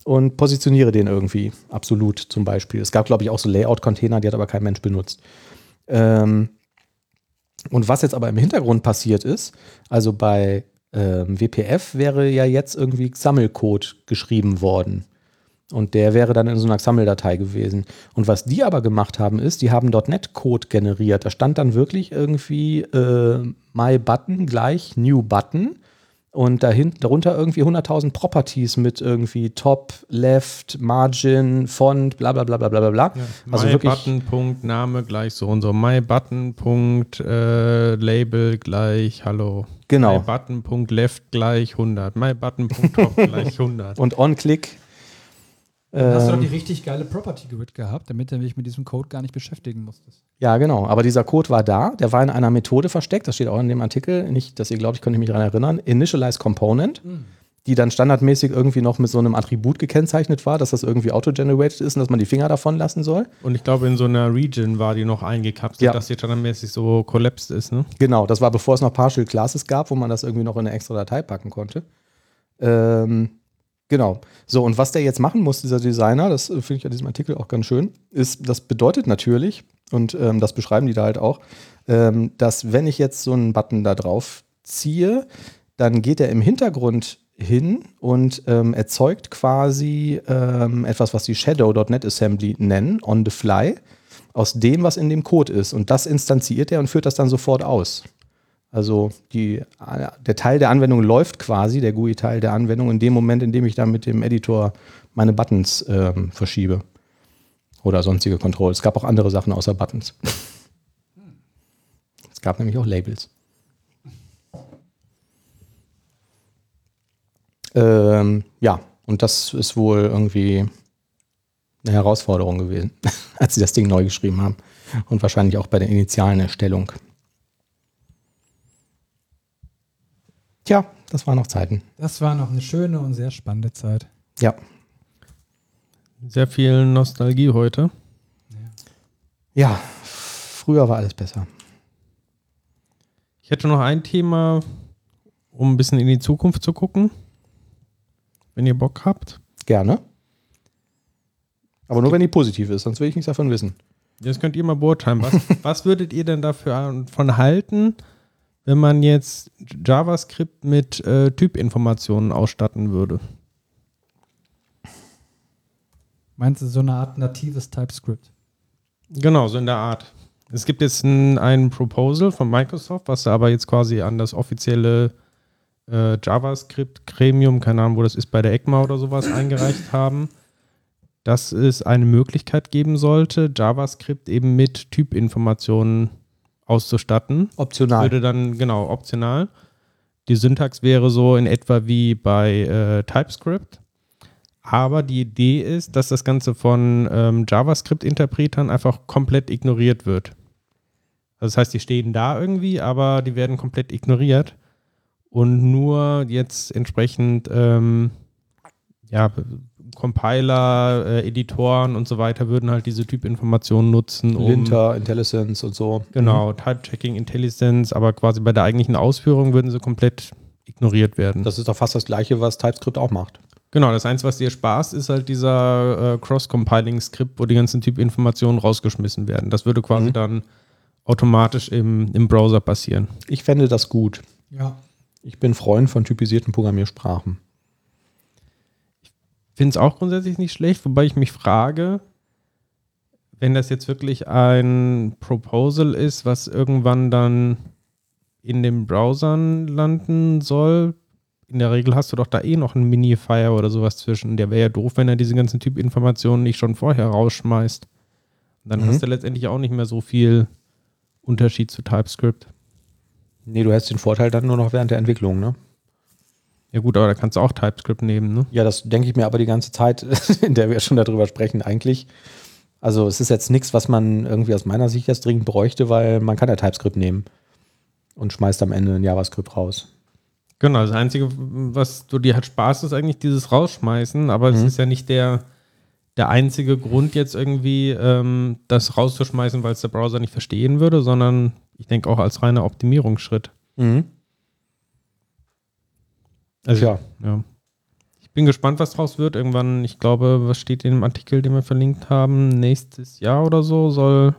und positioniere den irgendwie, absolut zum Beispiel. Es gab, glaube ich, auch so Layout-Container, die hat aber kein Mensch benutzt. Ähm, und was jetzt aber im Hintergrund passiert ist, also bei ähm, WPF wäre ja jetzt irgendwie Sammelcode geschrieben worden. Und der wäre dann in so einer XAML-Datei gewesen. Und was die aber gemacht haben, ist, die haben .NET-Code generiert. Da stand dann wirklich irgendwie äh, MyButton gleich New Button. Und dahinter, darunter irgendwie 100.000 Properties mit irgendwie Top, Left, Margin, Font, bla bla bla bla bla bla. Also wirklich, MyButton. Name gleich so und so. MyButton. äh, Label gleich Hallo. Genau. MyButton. Left gleich 100. MyButton. Top gleich 100. und On-Click. Dann hast du doch die ähm, richtig geile Property Grid gehabt, damit du dich mit diesem Code gar nicht beschäftigen musstest. Ja, genau. Aber dieser Code war da. Der war in einer Methode versteckt. Das steht auch in dem Artikel. Nicht, dass ihr glaubt, ich könnte mich daran erinnern. Initialize Component, die dann standardmäßig irgendwie noch mit so einem Attribut gekennzeichnet war, dass das irgendwie auto-generated ist und dass man die Finger davon lassen soll. Und ich glaube, in so einer Region war die noch eingekapselt, Ja. dass die standardmäßig so collapsed ist, ne? Genau, das war bevor es noch Partial Classes gab, wo man das irgendwie noch in eine extra Datei packen konnte. Ähm, genau. So, und was der jetzt machen muss, dieser Designer, das äh, finde ich an diesem Artikel auch ganz schön, ist, das bedeutet natürlich, und ähm, das beschreiben die da halt auch, ähm, dass wenn ich jetzt so einen Button da drauf ziehe, dann geht er im Hintergrund hin und ähm, erzeugt quasi ähm, etwas, was die Shadow.NET Assembly nennen, on the fly, aus dem, was in dem Code ist. Und das instanziert er und führt das dann sofort aus. Also die, der Teil der Anwendung läuft quasi, der GUI-Teil der Anwendung, in dem Moment, in dem ich dann mit dem Editor meine Buttons ähm, verschiebe. Oder sonstige Controls. Es gab auch andere Sachen außer Buttons. Es gab nämlich auch Labels. Ähm, ja, und das ist wohl irgendwie eine Herausforderung gewesen, als sie das Ding neu geschrieben haben. Und wahrscheinlich auch bei der initialen Erstellung. Tja, das waren noch Zeiten. Das war noch eine schöne und sehr spannende Zeit. Ja. Sehr viel Nostalgie heute. Ja, früher war alles besser. Ich hätte noch ein Thema, um ein bisschen in die Zukunft zu gucken. Wenn ihr Bock habt. Gerne. Aber nur wenn die positiv ist, sonst will ich nichts davon wissen. Das könnt ihr mal beurteilen. Was, was würdet ihr denn dafür von halten, wenn man jetzt JavaScript mit äh, Typinformationen ausstatten würde? Meinst du so eine Art natives TypeScript? Genau, so in der Art. Es gibt jetzt ein, ein Proposal von Microsoft, was aber jetzt quasi an das offizielle äh, JavaScript-Gremium, keine Ahnung, wo das ist, bei der ECMA oder sowas eingereicht haben, dass es eine Möglichkeit geben sollte, JavaScript eben mit Typinformationen auszustatten. Optional. Würde dann, genau, optional. Die Syntax wäre so in etwa wie bei äh, TypeScript. Aber die Idee ist, dass das Ganze von ähm, JavaScript-Interpretern einfach komplett ignoriert wird. Also das heißt, die stehen da irgendwie, aber die werden komplett ignoriert. Und nur jetzt entsprechend ähm, ja, Compiler, äh, Editoren und so weiter würden halt diese Typinformationen nutzen. Um, Linter, IntelliSense und so. Genau, Type-Checking, IntelliSense, aber quasi bei der eigentlichen Ausführung würden sie komplett ignoriert werden. Das ist doch fast das Gleiche, was TypeScript auch macht. Genau, das Einzige, was dir spaßt, ist halt dieser äh, Cross-Compiling-Skript, wo die ganzen Typinformationen rausgeschmissen werden. Das würde quasi mhm. dann automatisch im, im Browser passieren. Ich fände das gut. Ja. Ich bin Freund von typisierten Programmiersprachen. Ich finde es auch grundsätzlich nicht schlecht, wobei ich mich frage, wenn das jetzt wirklich ein Proposal ist, was irgendwann dann in den Browsern landen soll, in der Regel hast du doch da eh noch einen Minifier oder sowas zwischen. Der wäre ja doof, wenn er diese ganzen Typinformationen nicht schon vorher rausschmeißt. dann mhm. hast du letztendlich auch nicht mehr so viel Unterschied zu TypeScript. Nee, du hast den Vorteil dann nur noch während der Entwicklung, ne? Ja gut, aber da kannst du auch TypeScript nehmen, ne? Ja, das denke ich mir aber die ganze Zeit, in der wir schon darüber sprechen, eigentlich. Also es ist jetzt nichts, was man irgendwie aus meiner Sicht jetzt dringend bräuchte, weil man kann ja TypeScript nehmen und schmeißt am Ende ein JavaScript raus. Genau, das Einzige, was du dir hat Spaß, ist eigentlich dieses Rausschmeißen, aber es mhm. ist ja nicht der, der einzige Grund, jetzt irgendwie ähm, das rauszuschmeißen, weil es der Browser nicht verstehen würde, sondern ich denke auch als reiner Optimierungsschritt. Mhm. Also, ja. ja. Ich bin gespannt, was draus wird. Irgendwann, ich glaube, was steht in dem Artikel, den wir verlinkt haben, nächstes Jahr oder so soll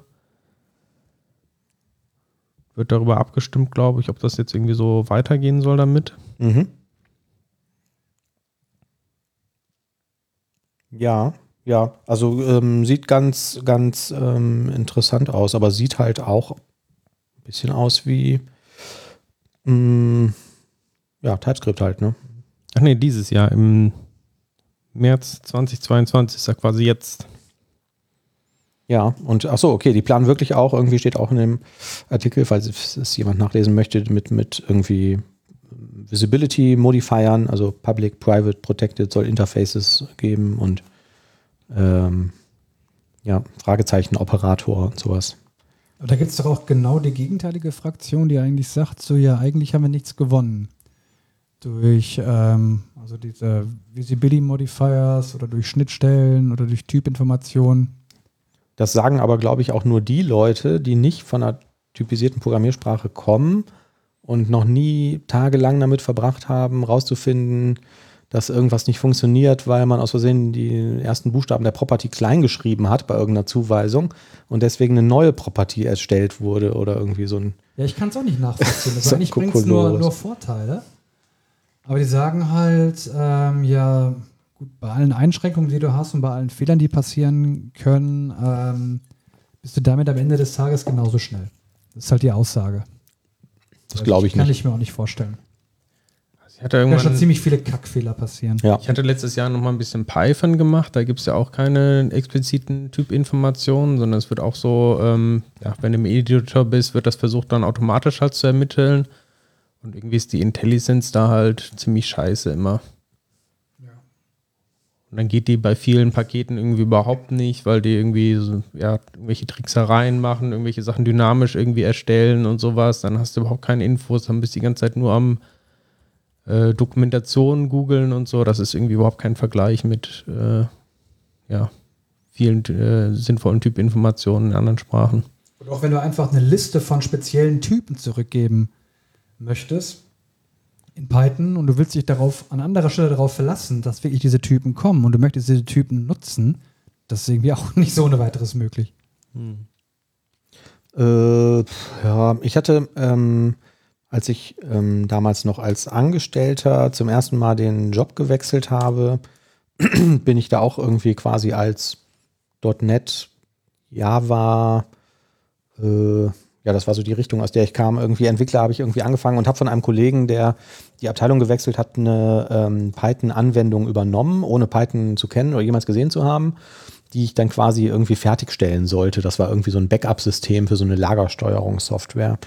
wird darüber abgestimmt, glaube ich, ob das jetzt irgendwie so weitergehen soll damit. Mhm. Ja, ja, also ähm, sieht ganz, ganz ähm, interessant aus, aber sieht halt auch ein bisschen aus wie mh, mm, ja, TypeScript halt, ne? Ach nee, dieses Jahr im März 2022 ist ja quasi jetzt. Ja, und ach so, okay, die planen wirklich auch, irgendwie steht auch in dem Artikel, falls es jemand nachlesen möchte, mit, mit irgendwie Visibility Modifiern, also Public, Private, Protected soll Interfaces geben und ähm, ja, Fragezeichen, Operator und sowas. Aber da gibt es doch auch genau die gegenteilige Fraktion, die eigentlich sagt, so ja, eigentlich haben wir nichts gewonnen. Durch ähm, also diese Visibility Modifiers oder durch Schnittstellen oder durch Typinformationen das sagen aber, glaube ich, auch nur die Leute, die nicht von einer typisierten Programmiersprache kommen und noch nie tagelang damit verbracht haben, rauszufinden, dass irgendwas nicht funktioniert, weil man aus Versehen die ersten Buchstaben der Property klein geschrieben hat bei irgendeiner Zuweisung und deswegen eine neue Property erstellt wurde oder irgendwie so ein. Ja, ich kann es auch nicht nachvollziehen. Das eigentlich bringt nur, nur Vorteile. Aber die sagen halt, ähm, ja, gut, bei allen Einschränkungen, die du hast und bei allen Fehlern, die passieren können, ähm, bist du damit am Ende des Tages genauso schnell. Das ist halt die Aussage. Das also glaube ich kann nicht. Kann ich mir auch nicht vorstellen. Also ich hatte irgendwann, ja, schon ziemlich viele Kackfehler passieren. Ja. Ich hatte letztes Jahr noch mal ein bisschen Python gemacht. Da gibt es ja auch keine expliziten Typinformationen, sondern es wird auch so, ähm, ja, wenn du im Editor bist, wird das versucht dann automatisch halt zu ermitteln. Und irgendwie ist die Intelligenz da halt ziemlich scheiße immer. Und dann geht die bei vielen Paketen irgendwie überhaupt nicht, weil die irgendwie so, ja, irgendwelche Tricksereien machen, irgendwelche Sachen dynamisch irgendwie erstellen und sowas. Dann hast du überhaupt keine Infos, dann bist du die ganze Zeit nur am äh, Dokumentation googeln und so. Das ist irgendwie überhaupt kein Vergleich mit äh, ja, vielen äh, sinnvollen Typinformationen in anderen Sprachen. Und auch wenn du einfach eine Liste von speziellen Typen zurückgeben möchtest, in Python und du willst dich darauf an anderer Stelle darauf verlassen, dass wirklich diese Typen kommen und du möchtest diese Typen nutzen, das ist irgendwie auch nicht so ohne weiteres möglich. Hm. Äh, ja, ich hatte, ähm, als ich ähm, damals noch als Angestellter zum ersten Mal den Job gewechselt habe, bin ich da auch irgendwie quasi als .NET, Java, äh, ja, das war so die Richtung, aus der ich kam. Irgendwie Entwickler habe ich irgendwie angefangen und habe von einem Kollegen, der die Abteilung gewechselt hat, eine ähm, Python-Anwendung übernommen, ohne Python zu kennen oder jemals gesehen zu haben, die ich dann quasi irgendwie fertigstellen sollte. Das war irgendwie so ein Backup-System für so eine Lagersteuerungssoftware.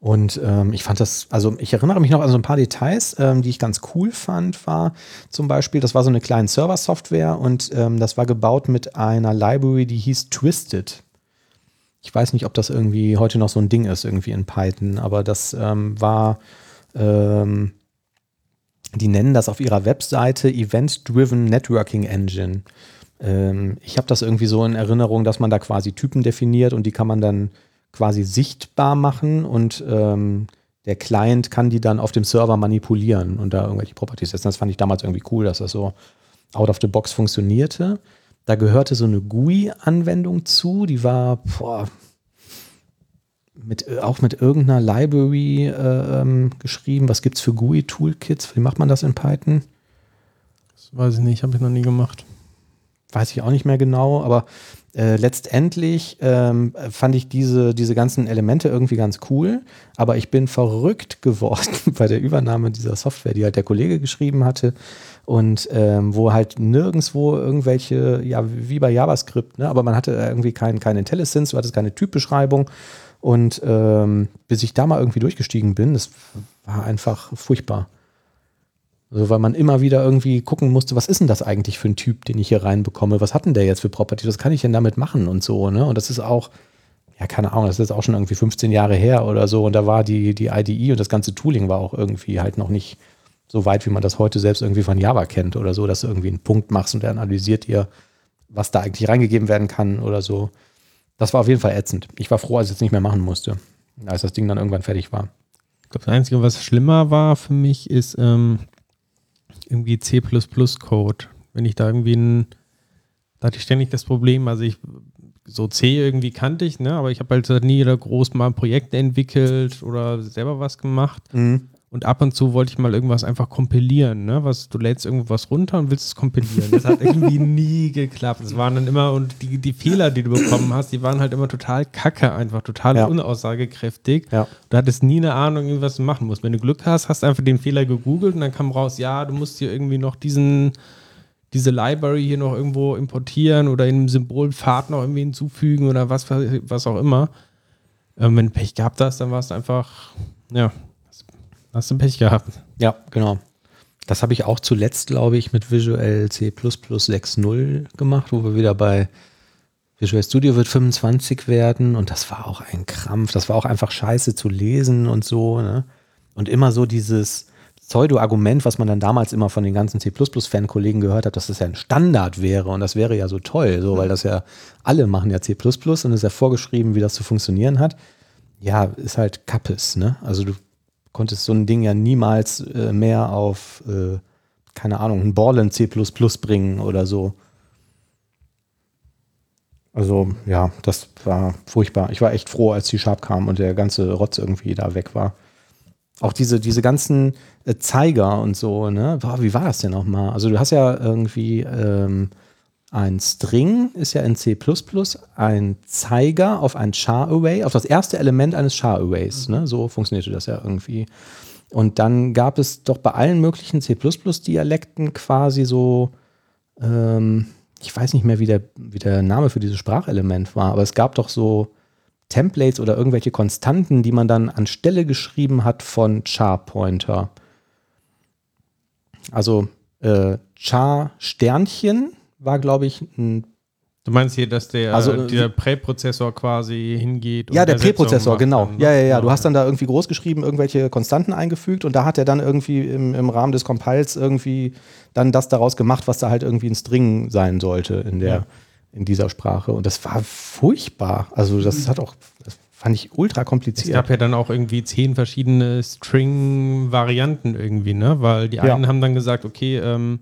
Und ähm, ich fand das, also ich erinnere mich noch an so ein paar Details, ähm, die ich ganz cool fand, war zum Beispiel, das war so eine kleine Server-Software und ähm, das war gebaut mit einer Library, die hieß Twisted. Ich weiß nicht, ob das irgendwie heute noch so ein Ding ist, irgendwie in Python, aber das ähm, war, ähm, die nennen das auf ihrer Webseite Event-Driven Networking Engine. Ähm, ich habe das irgendwie so in Erinnerung, dass man da quasi Typen definiert und die kann man dann quasi sichtbar machen und ähm, der Client kann die dann auf dem Server manipulieren und da irgendwelche Properties setzen. Das fand ich damals irgendwie cool, dass das so out of the box funktionierte. Da gehörte so eine GUI-Anwendung zu, die war boah, mit, auch mit irgendeiner Library äh, ähm, geschrieben. Was gibt es für GUI-Toolkits? Wie macht man das in Python? Das weiß ich nicht, habe ich noch nie gemacht. Weiß ich auch nicht mehr genau, aber äh, letztendlich ähm, fand ich diese, diese ganzen Elemente irgendwie ganz cool, aber ich bin verrückt geworden bei der Übernahme dieser Software, die halt der Kollege geschrieben hatte und ähm, wo halt nirgendwo irgendwelche, ja, wie bei JavaScript, ne, aber man hatte irgendwie kein, kein IntelliSense, du hattest keine Typbeschreibung und ähm, bis ich da mal irgendwie durchgestiegen bin, das war einfach furchtbar. Also weil man immer wieder irgendwie gucken musste, was ist denn das eigentlich für ein Typ, den ich hier reinbekomme? Was hat denn der jetzt für Property? Was kann ich denn damit machen und so, ne? Und das ist auch, ja, keine Ahnung, das ist auch schon irgendwie 15 Jahre her oder so. Und da war die, die IDE und das ganze Tooling war auch irgendwie halt noch nicht so weit, wie man das heute selbst irgendwie von Java kennt oder so, dass du irgendwie einen Punkt machst und der analysiert dir, was da eigentlich reingegeben werden kann oder so. Das war auf jeden Fall ätzend. Ich war froh, als ich es nicht mehr machen musste, als das Ding dann irgendwann fertig war. Ich glaube, das Einzige, was schlimmer war für mich, ist, ähm, irgendwie C++-Code. Wenn ich da irgendwie ein, da hatte ich ständig das Problem, also ich, so C irgendwie kannte ich, ne, aber ich habe halt nie groß mal ein Projekt entwickelt oder selber was gemacht. Mhm. Und ab und zu wollte ich mal irgendwas einfach kompilieren, ne? Was, du lädst irgendwas runter und willst es kompilieren. Das hat irgendwie nie geklappt. Es waren dann immer, und die, die Fehler, die du bekommen hast, die waren halt immer total kacke, einfach total ja. unaussagekräftig. Ja. Du hattest nie eine Ahnung, was du machen musst. Wenn du Glück hast, hast du einfach den Fehler gegoogelt und dann kam raus, ja, du musst hier irgendwie noch diesen, diese Library hier noch irgendwo importieren oder in einem Symbolpfad noch irgendwie hinzufügen oder was, was auch immer. Ähm, wenn du Pech gehabt hast, dann war es einfach, ja, Hast du Pech gehabt. Ja, genau. Das habe ich auch zuletzt, glaube ich, mit Visual C 6.0 gemacht, wo wir wieder bei Visual Studio wird 25 werden und das war auch ein Krampf. Das war auch einfach scheiße zu lesen und so. Ne? Und immer so dieses Pseudo-Argument, was man dann damals immer von den ganzen C++-Fan-Kollegen gehört hat, dass das ja ein Standard wäre und das wäre ja so toll, so, weil das ja alle machen ja C++ und es ist ja vorgeschrieben, wie das zu funktionieren hat. Ja, ist halt Kappes, ne? Also du konntest so ein Ding ja niemals äh, mehr auf, äh, keine Ahnung, ein Borland C bringen oder so. Also ja, das war furchtbar. Ich war echt froh, als die Sharp kam und der ganze Rotz irgendwie da weg war. Auch diese, diese ganzen äh, Zeiger und so, ne? Boah, wie war das denn nochmal? Also du hast ja irgendwie ähm, ein String ist ja in C++ ein Zeiger auf ein Char-Array, auf das erste Element eines Char-Arrays. Ne? So funktionierte das ja irgendwie. Und dann gab es doch bei allen möglichen C++-Dialekten quasi so, ähm, ich weiß nicht mehr, wie der, wie der Name für dieses Sprachelement war, aber es gab doch so Templates oder irgendwelche Konstanten, die man dann anstelle geschrieben hat von Char-Pointer. Also äh, Char-Sternchen war, glaube ich, ein Du meinst hier, dass der, also, der Präprozessor quasi hingeht? Ja, der Präprozessor, genau. Ne? Ja, ja, ja. Du hast dann da irgendwie groß geschrieben, irgendwelche Konstanten eingefügt und da hat er dann irgendwie im, im Rahmen des Compiles irgendwie dann das daraus gemacht, was da halt irgendwie ein String sein sollte in der, ja. in dieser Sprache. Und das war furchtbar. Also das hat auch, das fand ich ultra kompliziert. Es gab ja dann auch irgendwie zehn verschiedene String-Varianten irgendwie, ne? Weil die einen ja. haben dann gesagt, okay, ähm,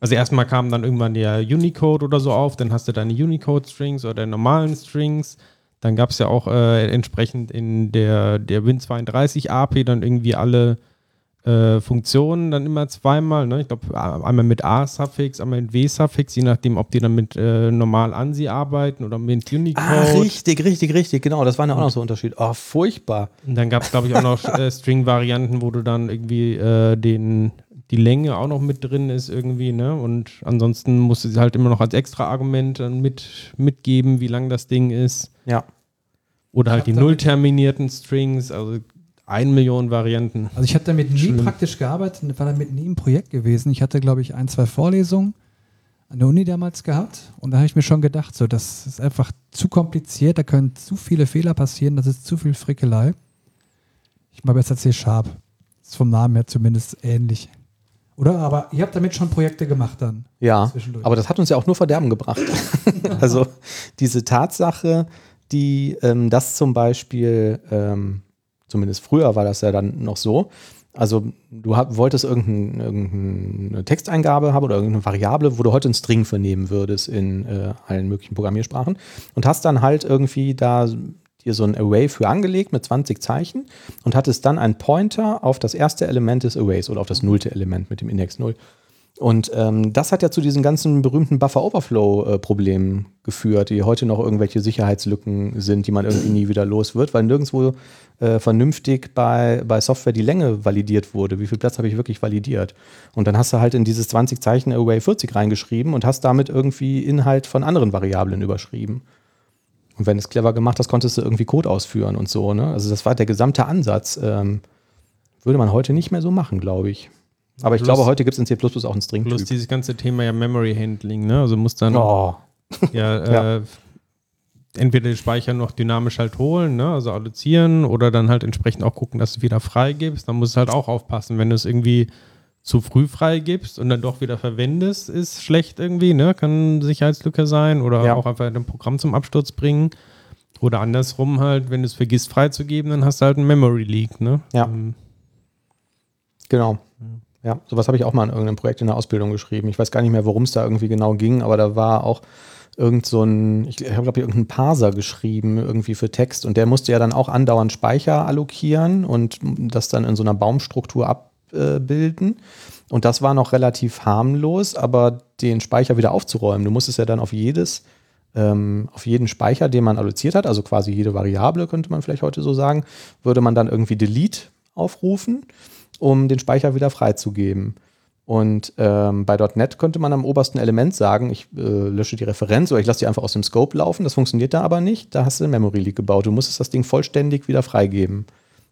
Also erstmal kam dann irgendwann der Unicode oder so auf, dann hast du deine Unicode-Strings oder normalen Strings. Dann gab es ja auch äh, entsprechend in der, der Win32 API dann irgendwie alle äh, Funktionen dann immer zweimal. Ne? Ich glaube, einmal mit A-Suffix, einmal mit W-Suffix, je nachdem, ob die dann mit äh, normal ANSI arbeiten oder mit Unicode. Ah, richtig, richtig, richtig, genau. Das waren ja auch noch so Unterschiede. Oh, furchtbar. Und dann gab es, glaube ich, auch noch äh, String-Varianten, wo du dann irgendwie äh, den die Länge auch noch mit drin ist irgendwie, ne? Und ansonsten musst du sie halt immer noch als extra Argument dann mit, mitgeben, wie lang das Ding ist. Ja. Oder halt die null terminierten Strings, also ein Million Varianten. Also ich habe damit nie Schlimm. praktisch gearbeitet, war damit nie im Projekt gewesen. Ich hatte, glaube ich, ein, zwei Vorlesungen an der Uni damals gehabt und da habe ich mir schon gedacht, so, das ist einfach zu kompliziert, da können zu viele Fehler passieren, das ist zu viel Frickelei. Ich mache besser C-Sharp. Ist vom Namen her zumindest ähnlich. Oder? Aber ihr habt damit schon Projekte gemacht dann. Ja, aber das hat uns ja auch nur Verderben gebracht. also diese Tatsache, die ähm, das zum Beispiel ähm, Zumindest früher war das ja dann noch so. Also du hab, wolltest irgendein, irgendeine Texteingabe haben oder irgendeine Variable, wo du heute einen String vernehmen würdest in äh, allen möglichen Programmiersprachen und hast dann halt irgendwie da dir so ein Array für angelegt mit 20 Zeichen und hattest dann einen Pointer auf das erste Element des Arrays oder auf das nullte Element mit dem Index 0. Und ähm, das hat ja zu diesen ganzen berühmten Buffer-Overflow-Problemen äh, geführt, die heute noch irgendwelche Sicherheitslücken sind, die man irgendwie nie wieder los wird, weil nirgendwo äh, vernünftig bei, bei Software die Länge validiert wurde. Wie viel Platz habe ich wirklich validiert? Und dann hast du halt in dieses 20 Zeichen Array 40 reingeschrieben und hast damit irgendwie Inhalt von anderen Variablen überschrieben. Und wenn du es clever gemacht hast, konntest du irgendwie Code ausführen und so. Ne? Also das war der gesamte Ansatz. Ähm, würde man heute nicht mehr so machen, glaube ich. Aber ich plus, glaube, heute gibt es in C auch einen String. -Typ. Plus dieses ganze Thema ja Memory Handling, ne? Also muss dann oh. ja, äh, ja. entweder den Speicher noch dynamisch halt holen, ne? Also allozieren oder dann halt entsprechend auch gucken, dass du wieder freigibst. Dann muss es halt auch aufpassen, wenn du es irgendwie zu früh freigibst und dann doch wieder verwendest, ist schlecht irgendwie, ne? Kann Sicherheitslücke sein oder ja. auch einfach ein Programm zum Absturz bringen. Oder andersrum halt, wenn du es vergisst freizugeben, dann hast du halt ein Memory Leak, ne? Ja. Ähm, genau. Ja, sowas habe ich auch mal in irgendeinem Projekt in der Ausbildung geschrieben. Ich weiß gar nicht mehr, worum es da irgendwie genau ging, aber da war auch irgend so ein, ich habe glaube ich irgendeinen Parser geschrieben, irgendwie für Text und der musste ja dann auch andauernd Speicher allokieren und das dann in so einer Baumstruktur abbilden. Und das war noch relativ harmlos, aber den Speicher wieder aufzuräumen, du musstest ja dann auf jedes, ähm, auf jeden Speicher, den man alloziert hat, also quasi jede Variable, könnte man vielleicht heute so sagen, würde man dann irgendwie Delete aufrufen um den Speicher wieder freizugeben. Und ähm, bei .NET könnte man am obersten Element sagen, ich äh, lösche die Referenz oder ich lasse die einfach aus dem Scope laufen. Das funktioniert da aber nicht. Da hast du ein Memory Leak gebaut. Du musstest das Ding vollständig wieder freigeben.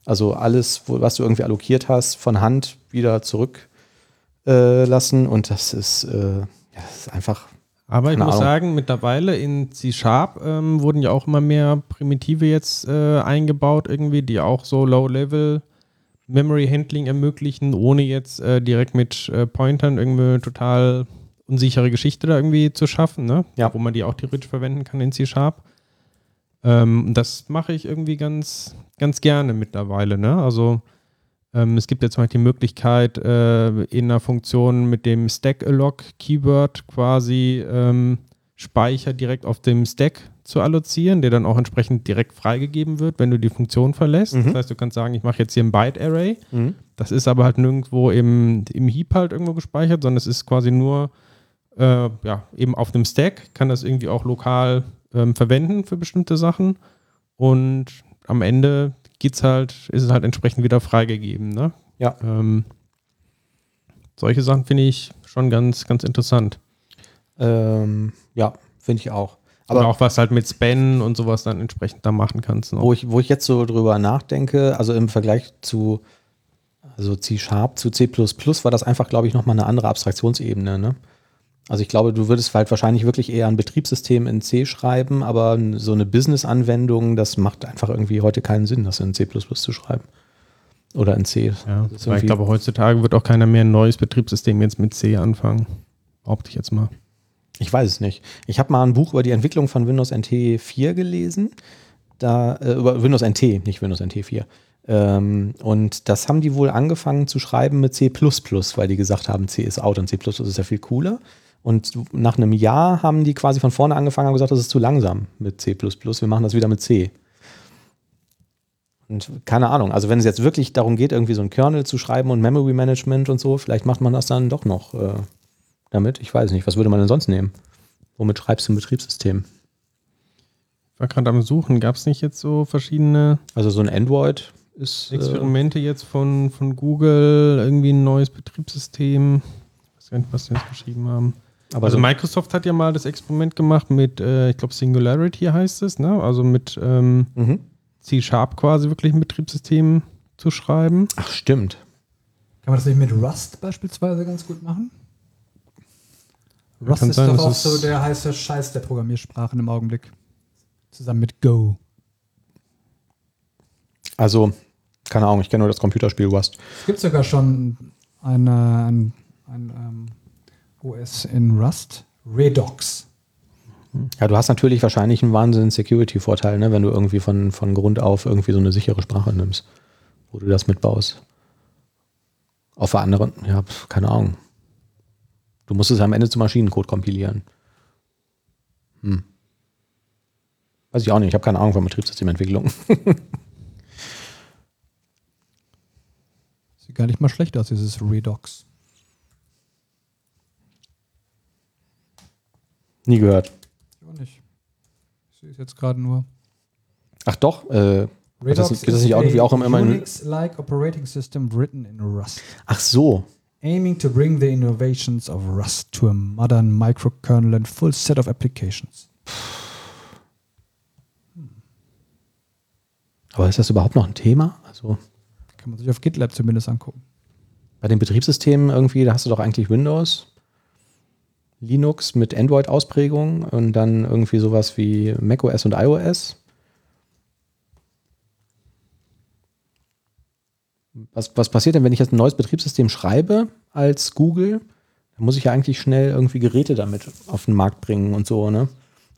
Also alles, was du irgendwie allokiert hast, von Hand wieder zurücklassen. Äh, und das ist, äh, ja, das ist einfach. Aber ich muss Ahnung. sagen, mittlerweile in C-Sharp ähm, wurden ja auch immer mehr Primitive jetzt äh, eingebaut, irgendwie, die auch so Low-Level Memory Handling ermöglichen, ohne jetzt äh, direkt mit äh, Pointern irgendwie total unsichere Geschichte da irgendwie zu schaffen, ne? Ja. Wo man die auch theoretisch verwenden kann in C-Sharp. Ähm, das mache ich irgendwie ganz, ganz gerne mittlerweile, ne? Also ähm, es gibt jetzt mal die Möglichkeit, äh, in einer Funktion mit dem Stack-Alloc-Keyword quasi ähm, Speicher direkt auf dem Stack zu allozieren, der dann auch entsprechend direkt freigegeben wird, wenn du die Funktion verlässt. Mhm. Das heißt, du kannst sagen, ich mache jetzt hier ein Byte-Array. Mhm. Das ist aber halt nirgendwo im, im Heap halt irgendwo gespeichert, sondern es ist quasi nur äh, ja, eben auf dem Stack, kann das irgendwie auch lokal ähm, verwenden für bestimmte Sachen. Und am Ende geht's halt, ist es halt entsprechend wieder freigegeben. Ne? Ja. Ähm, solche Sachen finde ich schon ganz, ganz interessant. Ähm, ja, finde ich auch. Aber Oder auch was halt mit Span und sowas dann entsprechend da machen kannst. Wo, ich, wo ich jetzt so drüber nachdenke, also im Vergleich zu also C-Sharp zu C++ war das einfach, glaube ich, nochmal eine andere Abstraktionsebene. Ne? Also ich glaube, du würdest halt wahrscheinlich wirklich eher ein Betriebssystem in C schreiben, aber so eine Business-Anwendung, das macht einfach irgendwie heute keinen Sinn, das in C++ zu schreiben. Oder in C. Ja, ich glaube, heutzutage wird auch keiner mehr ein neues Betriebssystem jetzt mit C anfangen. Behaupte ich jetzt mal. Ich weiß es nicht. Ich habe mal ein Buch über die Entwicklung von Windows NT 4 gelesen. Da, äh, über Windows NT, nicht Windows NT 4. Ähm, und das haben die wohl angefangen zu schreiben mit C, weil die gesagt haben, C ist out und C ist ja viel cooler. Und nach einem Jahr haben die quasi von vorne angefangen und gesagt, das ist zu langsam mit C. Wir machen das wieder mit C. Und keine Ahnung, also wenn es jetzt wirklich darum geht, irgendwie so ein Kernel zu schreiben und Memory Management und so, vielleicht macht man das dann doch noch äh, damit. Ich weiß nicht, was würde man denn sonst nehmen? Womit schreibst du ein Betriebssystem? Ich war gerade am Suchen, gab es nicht jetzt so verschiedene. Also so ein Android ist. Äh, Experimente äh, jetzt von, von Google, irgendwie ein neues Betriebssystem. Ich weiß gar nicht, was sie jetzt geschrieben haben. Aber also Microsoft hat ja mal das Experiment gemacht mit, äh, ich glaube Singularity heißt es, ne? Also mit ähm, mhm. C-Sharp quasi wirklich ein Betriebssystem zu schreiben. Ach, stimmt. Kann man das nicht mit Rust beispielsweise ganz gut machen? Rust ist sein, doch auch so der heiße Scheiß der Programmiersprachen im Augenblick. Zusammen mit Go. Also, keine Ahnung, ich kenne nur das Computerspiel Rust. Es gibt sogar schon eine, ein, ein ähm, OS in Rust, Redux. Ja, du hast natürlich wahrscheinlich einen wahnsinnigen Security-Vorteil, ne, wenn du irgendwie von, von Grund auf irgendwie so eine sichere Sprache nimmst, wo du das mitbaust. Auf der anderen, ja, keine Ahnung. Du musst es am Ende zum Maschinencode kompilieren. Hm. Weiß ich auch nicht, ich habe keine Ahnung von Betriebssystementwicklung. Sieht gar nicht mal schlecht aus, dieses Redux. Nie gehört. Ich auch nicht. Ich sehe es jetzt gerade nur. Ach doch, äh, Redux das, nicht, das nicht irgendwie auch immer Unix-like operating system written in Rust. Ach so. Aiming to bring the innovations of Rust to a modern microkernel and full set of applications. Aber ist das überhaupt noch ein Thema? Also kann man sich auf GitLab zumindest angucken. Bei den Betriebssystemen irgendwie, da hast du doch eigentlich Windows. Linux mit Android-Ausprägung und dann irgendwie sowas wie macOS und iOS. Was, was passiert denn, wenn ich jetzt ein neues Betriebssystem schreibe als Google? Dann muss ich ja eigentlich schnell irgendwie Geräte damit auf den Markt bringen und so, ne?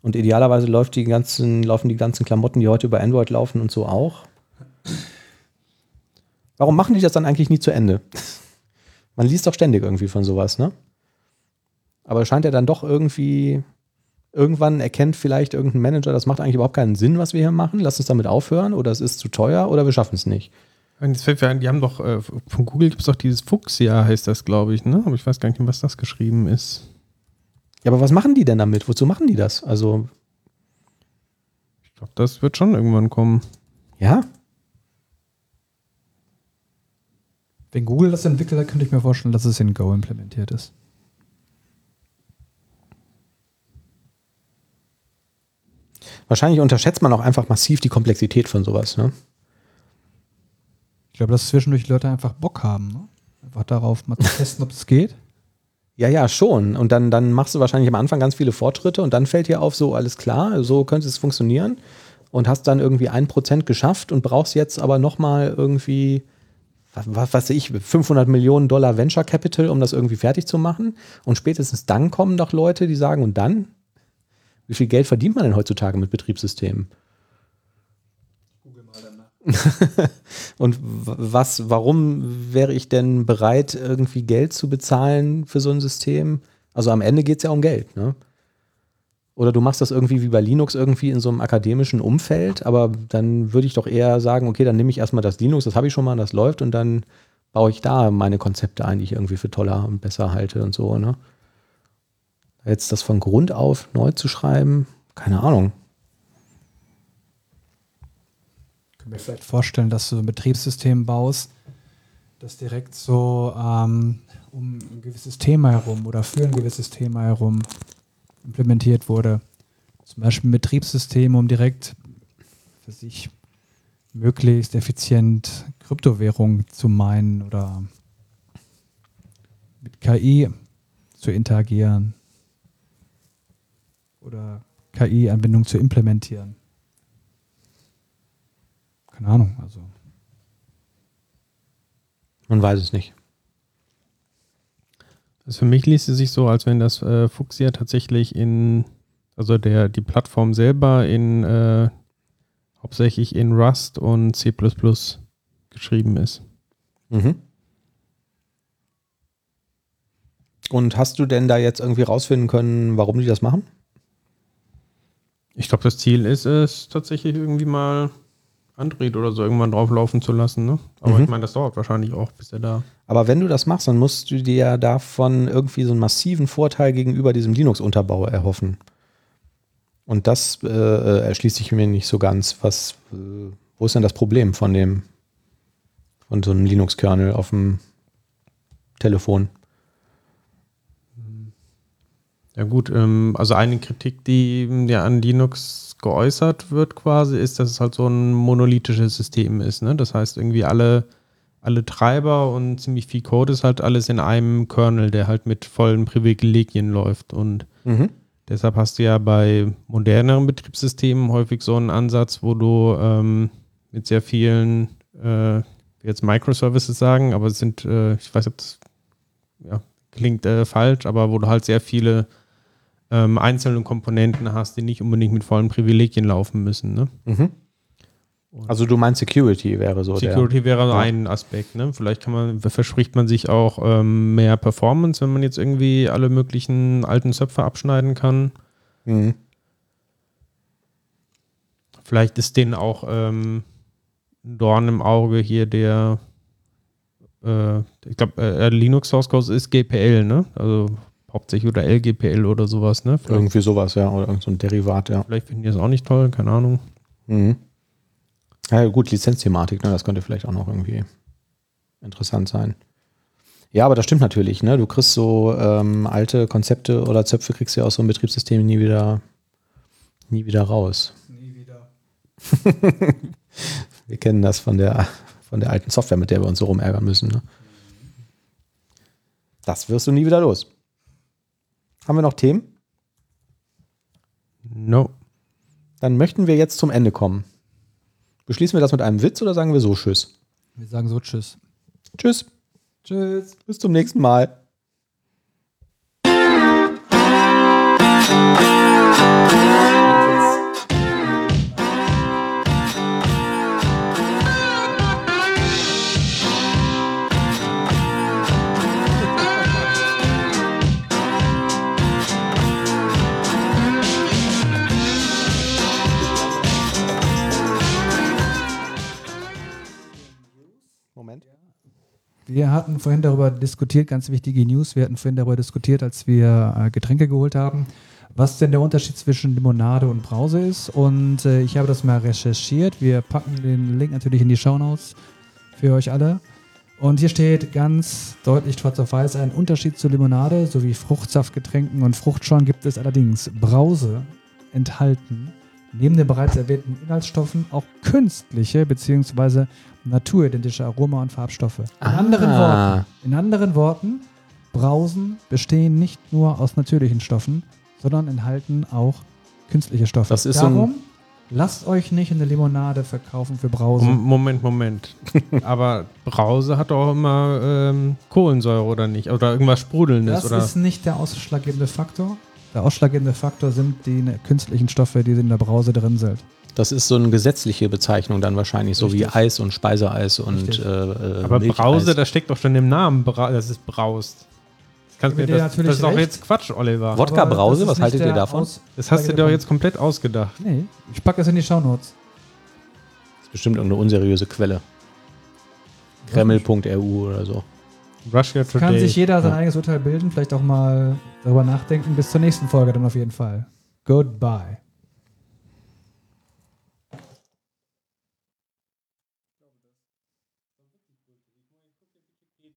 Und idealerweise läuft die ganzen, laufen die ganzen Klamotten, die heute über Android laufen und so auch. Warum machen die das dann eigentlich nie zu Ende? Man liest doch ständig irgendwie von sowas, ne? Aber scheint ja dann doch irgendwie, irgendwann erkennt vielleicht irgendein Manager, das macht eigentlich überhaupt keinen Sinn, was wir hier machen. Lass uns damit aufhören oder es ist zu teuer oder wir schaffen es nicht. Die haben doch, äh, von Google gibt es doch dieses Fuchsjahr, heißt das, glaube ich, ne? Aber ich weiß gar nicht, was das geschrieben ist. Ja, aber was machen die denn damit? Wozu machen die das? Also. Ich glaube, das wird schon irgendwann kommen. Ja? Wenn Google das entwickelt hat, könnte ich mir vorstellen, dass es in Go implementiert ist. Wahrscheinlich unterschätzt man auch einfach massiv die Komplexität von sowas. Ne? Ich glaube, dass zwischendurch Leute einfach Bock haben. Ne? Einfach darauf mal zu testen, ob es geht. Ja, ja, schon. Und dann, dann machst du wahrscheinlich am Anfang ganz viele Fortschritte und dann fällt dir auf, so alles klar, so könnte es funktionieren. Und hast dann irgendwie ein Prozent geschafft und brauchst jetzt aber nochmal irgendwie, was weiß ich, 500 Millionen Dollar Venture Capital, um das irgendwie fertig zu machen. Und spätestens dann kommen doch Leute, die sagen, und dann? Wie viel Geld verdient man denn heutzutage mit Betriebssystemen? Google mal danach. Und was, warum wäre ich denn bereit, irgendwie Geld zu bezahlen für so ein System? Also am Ende geht es ja um Geld, ne? Oder du machst das irgendwie wie bei Linux irgendwie in so einem akademischen Umfeld, aber dann würde ich doch eher sagen, okay, dann nehme ich erstmal das Linux, das habe ich schon mal, das läuft und dann baue ich da meine Konzepte ein, die ich irgendwie für toller und besser halte und so, ne? Jetzt das von Grund auf neu zu schreiben, keine Ahnung. Ich kann mir vielleicht vorstellen, dass du ein Betriebssystem baust, das direkt so ähm, um ein gewisses Thema herum oder für ein gewisses Thema herum implementiert wurde. Zum Beispiel ein Betriebssystem, um direkt für sich möglichst effizient Kryptowährungen zu meinen oder mit KI zu interagieren oder KI-Anbindung zu implementieren. Keine Ahnung, also. Man weiß es nicht. Also für mich liest es sich so, als wenn das äh, Fuchsia tatsächlich in, also der, die Plattform selber in äh, hauptsächlich in Rust und C geschrieben ist. Mhm. Und hast du denn da jetzt irgendwie rausfinden können, warum die das machen? Ich glaube, das Ziel ist es, tatsächlich irgendwie mal Android oder so irgendwann drauflaufen zu lassen. Ne? Aber Mhm. ich meine, das dauert wahrscheinlich auch, bis er da. Aber wenn du das machst, dann musst du dir ja davon irgendwie so einen massiven Vorteil gegenüber diesem Linux-Unterbau erhoffen. Und das äh, äh, erschließt sich mir nicht so ganz. Was, äh, wo ist denn das Problem von dem, von so einem Linux-Kernel auf dem Telefon? Ja gut, ähm, also eine Kritik, die ja an Linux geäußert wird quasi, ist, dass es halt so ein monolithisches System ist. Ne? Das heißt, irgendwie alle, alle Treiber und ziemlich viel Code ist halt alles in einem Kernel, der halt mit vollen Privilegien läuft. Und Mhm. deshalb hast du ja bei moderneren Betriebssystemen häufig so einen Ansatz, wo du ähm, mit sehr vielen, äh, jetzt Microservices sagen, aber es sind, äh, ich weiß das ja, klingt äh, falsch, aber wo du halt sehr viele ähm, einzelne Komponenten hast, die nicht unbedingt mit vollen Privilegien laufen müssen. Ne? Mhm. Also du meinst Security wäre so Security wäre ja. ein Aspekt. Ne? Vielleicht kann man, verspricht man sich auch ähm, mehr Performance, wenn man jetzt irgendwie alle möglichen alten Zöpfe abschneiden kann. der. Mhm. Vielleicht ist denen auch ähm, ein Dorn im Auge hier der, äh, ich glaube, äh, Linux Source Code ist GPL, ne? Also hauptsächlich oder LGPL oder sowas, ne? Vielleicht, Irgendwie sowas, ja, oder irgend so ein Derivat, ja. vielleicht finden die das auch nicht toll, keine Ahnung. Mhm. Ja, gut, Lizenzthematik, ne, das könnte vielleicht auch noch irgendwie interessant sein. Ja, aber das stimmt natürlich, ne? Du kriegst so ähm, alte Konzepte oder Zöpfe kriegst du ja aus so einem Betriebssystem nie wieder, nie wieder raus. Nie wieder. Wir kennen das von der, von der alten Software, mit der wir uns so rumärgern müssen. Ne? Das wirst du nie wieder los. Haben wir noch Themen? No. Dann möchten wir jetzt zum Ende kommen. Beschließen wir das mit einem Witz oder sagen wir so Tschüss? Wir sagen so Tschüss. Tschüss. Tschüss. Bis zum nächsten Mal. Wir hatten vorhin darüber diskutiert, ganz wichtige News. Wir hatten vorhin darüber diskutiert, als wir äh, Getränke geholt haben, was denn der Unterschied zwischen Limonade und Brause ist. Und äh, ich habe das mal recherchiert. Wir packen den Link natürlich in die Shownotes für euch alle. Und hier steht ganz deutlich schwarz auf weiß ein Unterschied zu Limonade sowie Fruchtsaftgetränken und Fruchtschaum gibt es allerdings Brause enthalten neben den bereits erwähnten Inhaltsstoffen auch künstliche bzw. naturidentische Aroma- und Farbstoffe. In, anderen Ah. Worten, in anderen Worten, Brausen bestehen nicht nur aus natürlichen Stoffen, sondern enthalten auch künstliche Stoffe. Das ist Darum, lasst euch nicht eine Limonade verkaufen für Brause. Moment, Moment. Aber Brause hat doch immer ähm, Kohlensäure oder nicht? Oder irgendwas Sprudelndes? Das oder? ist nicht der ausschlaggebende Faktor. Der ausschlaggebende Faktor sind die ne- künstlichen Stoffe, die in der Brause drin sind. Das ist so eine gesetzliche Bezeichnung dann wahrscheinlich, so wie Richtig. Eis und Speiseeis und Richtig. äh, äh, Aber Milcheis. Brause, das steckt doch schon im Namen, Bra das ist braust. Das, das, natürlich das ist doch recht. jetzt Quatsch, Oliver. Wodka Aber Brause, das ist was haltet ihr davon? Das hast du dir doch jetzt komplett ausgedacht. Nee, ich packe das in die Shownotes. Das ist bestimmt irgendeine unseriöse Quelle. Kreml.ru oder so. Russia Today. Kann sich jeder sein Ja. eigenes Urteil bilden, vielleicht auch mal darüber nachdenken. Bis zur nächsten Folge dann auf jeden Fall. Goodbye.